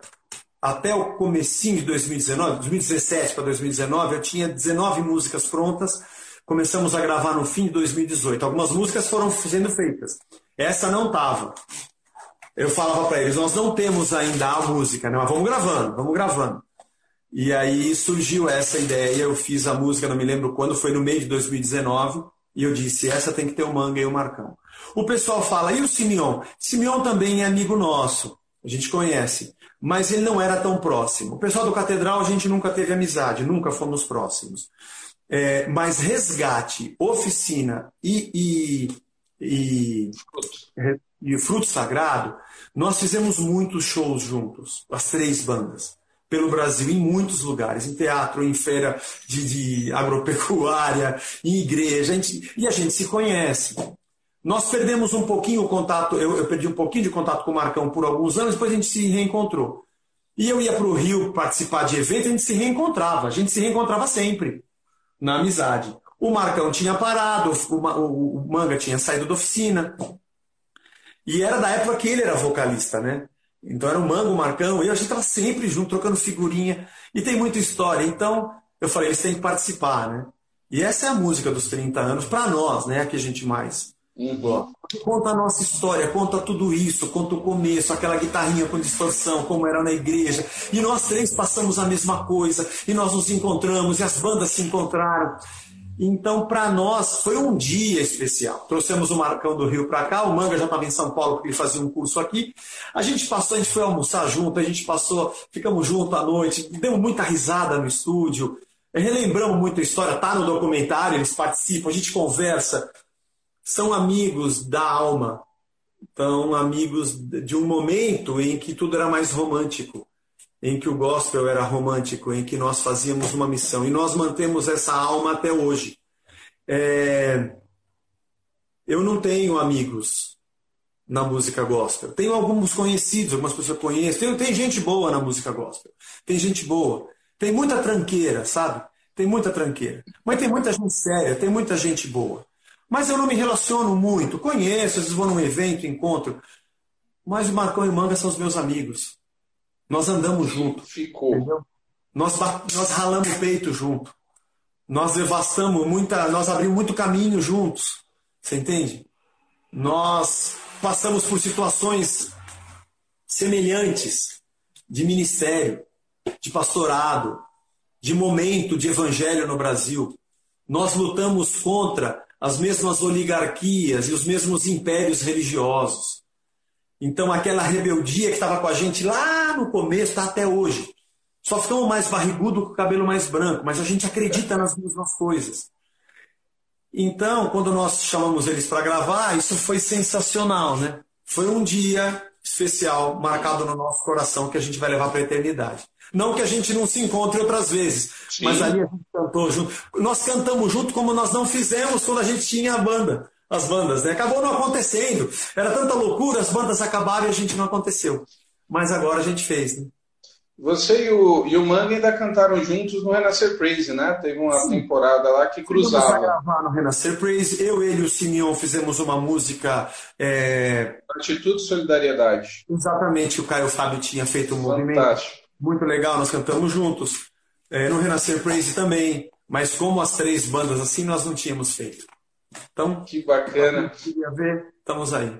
até o comecinho de 2019, 2017 para 2019, eu tinha 19 músicas prontas começamos a gravar no fim de 2018. Algumas músicas foram sendo feitas. Essa não estava. Eu falava para eles: nós não temos ainda a música, né? mas vamos gravando, vamos gravando. E aí surgiu essa ideia. Eu fiz a música, não me lembro quando, foi no meio de 2019. E eu disse: essa tem que ter o Manga e o Marcão. O pessoal fala: e o Simeon? Simeon também é amigo nosso. A gente conhece. Mas ele não era tão próximo. O pessoal do Catedral a gente nunca teve amizade, nunca fomos próximos. É, mas resgate, oficina e, e, e, e fruto sagrado, nós fizemos muitos shows juntos, as três bandas pelo Brasil, em muitos lugares, em teatro, em feira de, de agropecuária, em igreja, a gente, e a gente se conhece. Nós perdemos um pouquinho o contato, eu, eu, perdi um pouquinho de contato com o Marcão por alguns anos, depois a gente se reencontrou. E eu ia para o Rio participar de evento, a gente se reencontrava, a gente se reencontrava sempre, na amizade. O Marcão tinha parado, o, o, o Manga tinha saído da oficina. E era da época que ele era vocalista, né? Então era o Mango, o Marcão, e a gente estava sempre junto, trocando figurinha. E tem muita história. Então eu falei, eles têm que participar, né? E essa é a música dos 30 anos, para nós, né? A que a gente mais uhum. Conta a nossa história, conta tudo isso, conta o começo, aquela guitarrinha com distorção, como era na igreja. E nós três passamos a mesma coisa, e nós nos encontramos, e as bandas se encontraram. Então, para nós, foi um dia especial. Trouxemos o Marcão do Rio para cá, o Manga já estava em São Paulo porque ele fazia um curso aqui. A gente passou, a gente foi almoçar junto, a gente passou, ficamos junto à noite, demos muita risada no estúdio, relembramos muita história, tá no documentário, eles participam, a gente conversa. São amigos da alma, são amigos de um momento em que tudo era mais romântico em que o gospel era romântico, em que nós fazíamos uma missão. E nós mantemos essa alma até hoje. É... Eu não tenho amigos na música gospel. Tenho alguns conhecidos, algumas pessoas conheço. Tem, tem gente boa na música gospel. Tem gente boa. Tem muita tranqueira, sabe? Tem muita tranqueira. Mas tem muita gente séria, tem muita gente boa. Mas eu não me relaciono muito. Conheço, às vezes vou num evento, encontro. Mas o Marcão e o Manga são os meus amigos. Nós andamos junto. Ficou. Entendeu? Nós, nós ralamos o peito junto. Nós devastamos muita. Nós abrimos muito caminho juntos. Você entende? Nós passamos por situações semelhantes de ministério, de pastorado, de momento de evangelho no Brasil. Nós lutamos contra as mesmas oligarquias e os mesmos impérios religiosos. Então, aquela rebeldia que estava com a gente lá no começo está até hoje. Só ficamos mais barrigudo com o cabelo mais branco, mas a gente acredita nas mesmas coisas. Então, quando nós chamamos eles para gravar, isso foi sensacional, né? Foi um dia especial, marcado no nosso coração, que a gente vai levar para a eternidade. Não que a gente não se encontre outras vezes, Sim. mas ali a gente cantou junto. Nós cantamos junto como nós não fizemos quando a gente tinha a banda as bandas, né? Acabou não acontecendo. Era tanta loucura, as bandas acabaram e a gente não aconteceu. Mas agora a gente fez, né? Você e o, e o ainda cantaram juntos no Renascer Praise, né? Teve uma Sim. temporada lá que cruzava. Vamos gravar no Renascer Praise. Eu, ele e o Simeon fizemos uma música. É... Atitude e Solidariedade. Exatamente, o Caio Fábio tinha feito um Fantástico. movimento. Muito legal, nós cantamos juntos. É, no Renascer Praise também. Mas como as três bandas assim, nós não tínhamos feito. Então, que bacana. Queria ver, estamos aí.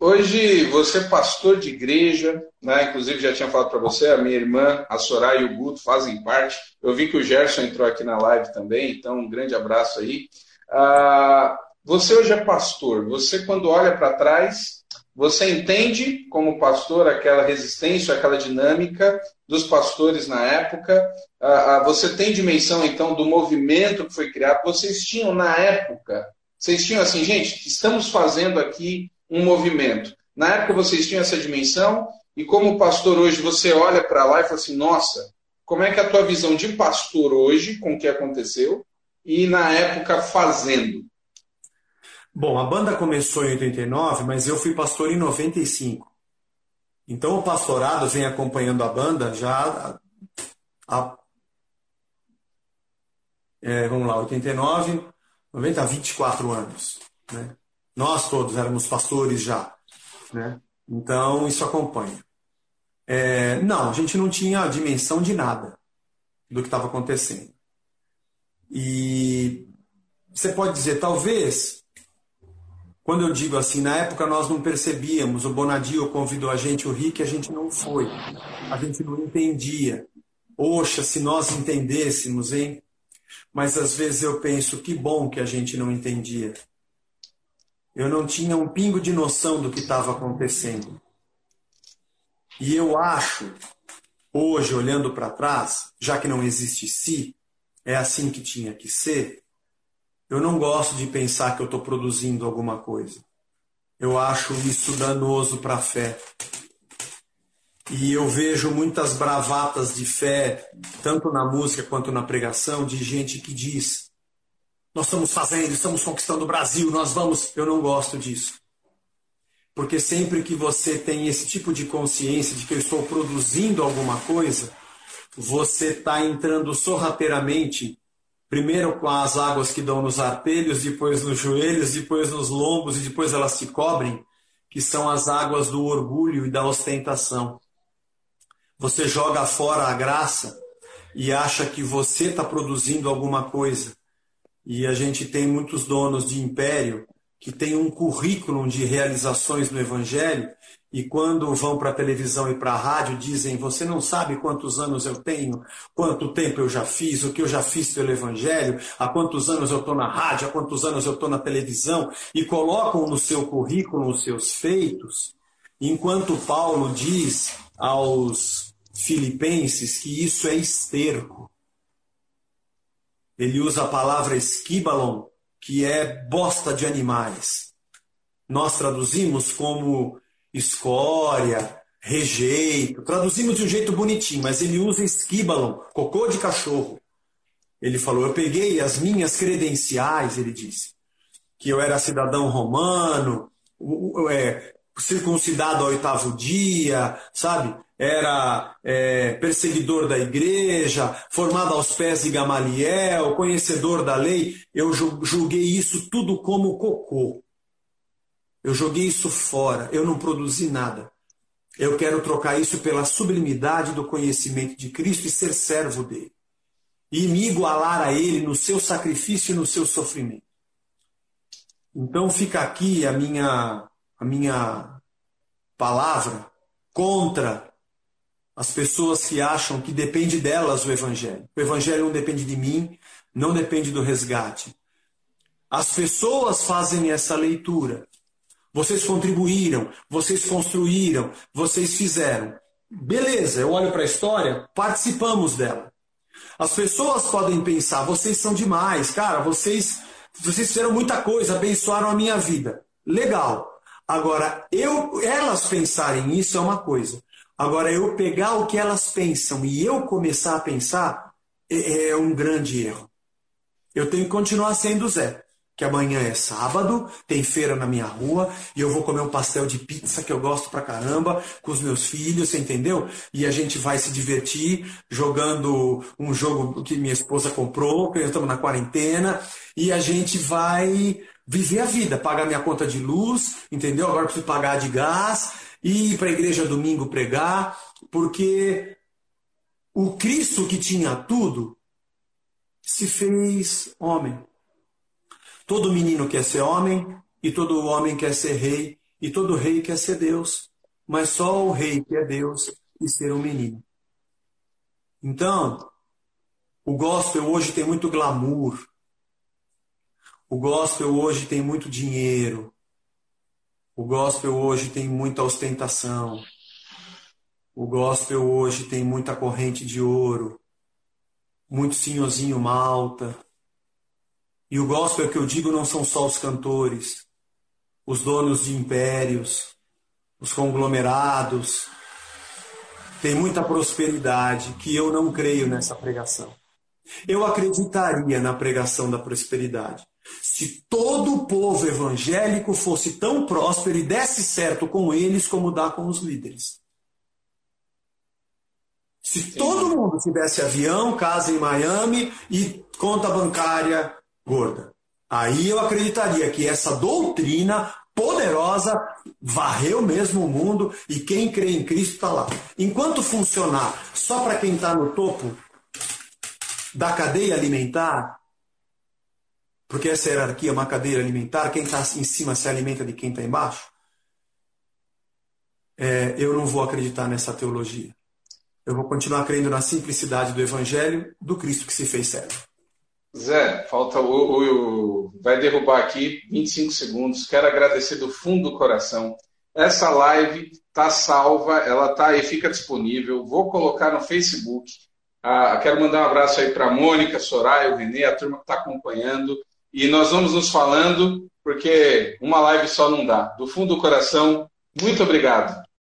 Hoje você é pastor de igreja, né? inclusive já tinha falado para você, a minha irmã, a Soraya e o Guto fazem parte. Eu vi que o Gerson entrou aqui na live também, então um grande abraço aí. Ah, você hoje é pastor, você quando olha para trás, você entende como pastor aquela resistência, aquela dinâmica dos pastores na época? Ah, ah, você tem dimensão então do movimento que foi criado? Vocês tinham na época vocês tinham assim, gente, estamos fazendo aqui um movimento. Na época vocês tinham essa dimensão, e como pastor hoje você olha para lá e fala assim: nossa, como é que é a tua visão de pastor hoje, com o que aconteceu, e na época fazendo? Bom, a banda começou em 89, mas eu fui pastor em 95. Então o pastorado vem acompanhando a banda já há. É, vamos lá, 89, 90 a 24 anos. Né? Nós todos éramos pastores já. Né? Então, isso acompanha. É, não, a gente não tinha a dimensão de nada do que estava acontecendo. E você pode dizer, talvez, quando eu digo assim, na época nós não percebíamos, o Bonadio convidou a gente, o Rick, a gente não foi. A gente não entendia. Oxa, se nós entendêssemos, hein? Mas às vezes eu penso que bom que a gente não entendia. Eu não tinha um pingo de noção do que estava acontecendo. E eu acho, hoje, olhando para trás, já que não existe si, é assim que tinha que ser, eu não gosto de pensar que eu estou produzindo alguma coisa. Eu acho isso danoso para a fé. E eu vejo muitas bravatas de fé, tanto na música quanto na pregação, de gente que diz: Nós estamos fazendo, estamos conquistando o Brasil, nós vamos. Eu não gosto disso. Porque sempre que você tem esse tipo de consciência de que eu estou produzindo alguma coisa, você está entrando sorrateiramente, primeiro com as águas que dão nos artelhos, depois nos joelhos, depois nos lombos e depois elas se cobrem, que são as águas do orgulho e da ostentação. Você joga fora a graça e acha que você está produzindo alguma coisa. E a gente tem muitos donos de império que têm um currículo de realizações no Evangelho e quando vão para a televisão e para a rádio dizem: Você não sabe quantos anos eu tenho, quanto tempo eu já fiz, o que eu já fiz pelo Evangelho, há quantos anos eu estou na rádio, há quantos anos eu estou na televisão, e colocam no seu currículo os seus feitos, enquanto Paulo diz aos Filipenses que isso é esterco. Ele usa a palavra esquibalon, que é bosta de animais. Nós traduzimos como escória, rejeito, traduzimos de um jeito bonitinho, mas ele usa esquibalon, cocô de cachorro. Ele falou: Eu peguei as minhas credenciais, ele disse, que eu era cidadão romano, é, circuncidado ao oitavo dia, sabe? Era é, perseguidor da igreja, formado aos pés de Gamaliel, conhecedor da lei. Eu julguei isso tudo como cocô. Eu joguei isso fora, eu não produzi nada. Eu quero trocar isso pela sublimidade do conhecimento de Cristo e ser servo dele. E me igualar a ele no seu sacrifício e no seu sofrimento. Então fica aqui a minha a minha palavra contra as pessoas que acham que depende delas o Evangelho. O Evangelho não depende de mim, não depende do resgate. As pessoas fazem essa leitura. Vocês contribuíram, vocês construíram, vocês fizeram. Beleza, eu olho para a história, participamos dela. As pessoas podem pensar, vocês são demais, cara, vocês, vocês fizeram muita coisa, abençoaram a minha vida. Legal. Agora, eu, elas pensarem isso é uma coisa. Agora, eu pegar o que elas pensam e eu começar a pensar é, é um grande erro. Eu tenho que continuar sendo Zé. Que amanhã é sábado, tem feira na minha rua e eu vou comer um pastel de pizza que eu gosto pra caramba com os meus filhos, entendeu? E a gente vai se divertir jogando um jogo que minha esposa comprou, que estamos na quarentena, e a gente vai viver a vida, pagar minha conta de luz, entendeu? Agora preciso pagar de gás, ir para a igreja domingo pregar, porque o Cristo que tinha tudo se fez homem. Todo menino quer ser homem, e todo homem quer ser rei, e todo rei quer ser Deus. Mas só o rei que é Deus e ser um menino. Então, o gospel hoje tem muito glamour, o gospel hoje tem muito dinheiro. O gospel hoje tem muita ostentação. O gospel hoje tem muita corrente de ouro. Muito senhorzinho malta. E o gospel que eu digo não são só os cantores, os donos de impérios, os conglomerados. Tem muita prosperidade que eu não creio nessa pregação. Eu acreditaria na pregação da prosperidade se todo o povo evangélico fosse tão próspero e desse certo com eles como dá com os líderes. Se todo mundo tivesse avião, casa em Miami e conta bancária gorda, aí eu acreditaria que essa doutrina poderosa varreu mesmo o mundo e quem crê em Cristo está lá. Enquanto funcionar só para quem está no topo da cadeia alimentar, porque essa hierarquia é uma cadeira alimentar, quem está em cima se alimenta de quem está embaixo. É, eu não vou acreditar nessa teologia. Eu vou continuar crendo na simplicidade do Evangelho do Cristo que se fez servo. Zé, falta o, o, Vai derrubar aqui 25 segundos. Quero agradecer do fundo do coração essa live está salva, ela está aí, fica disponível. Vou colocar no Facebook. Ah, quero mandar um abraço aí para a Mônica, Soraya, o Renê, a turma que está acompanhando. E nós vamos nos falando, porque uma live só não dá. Do fundo do coração, muito obrigado.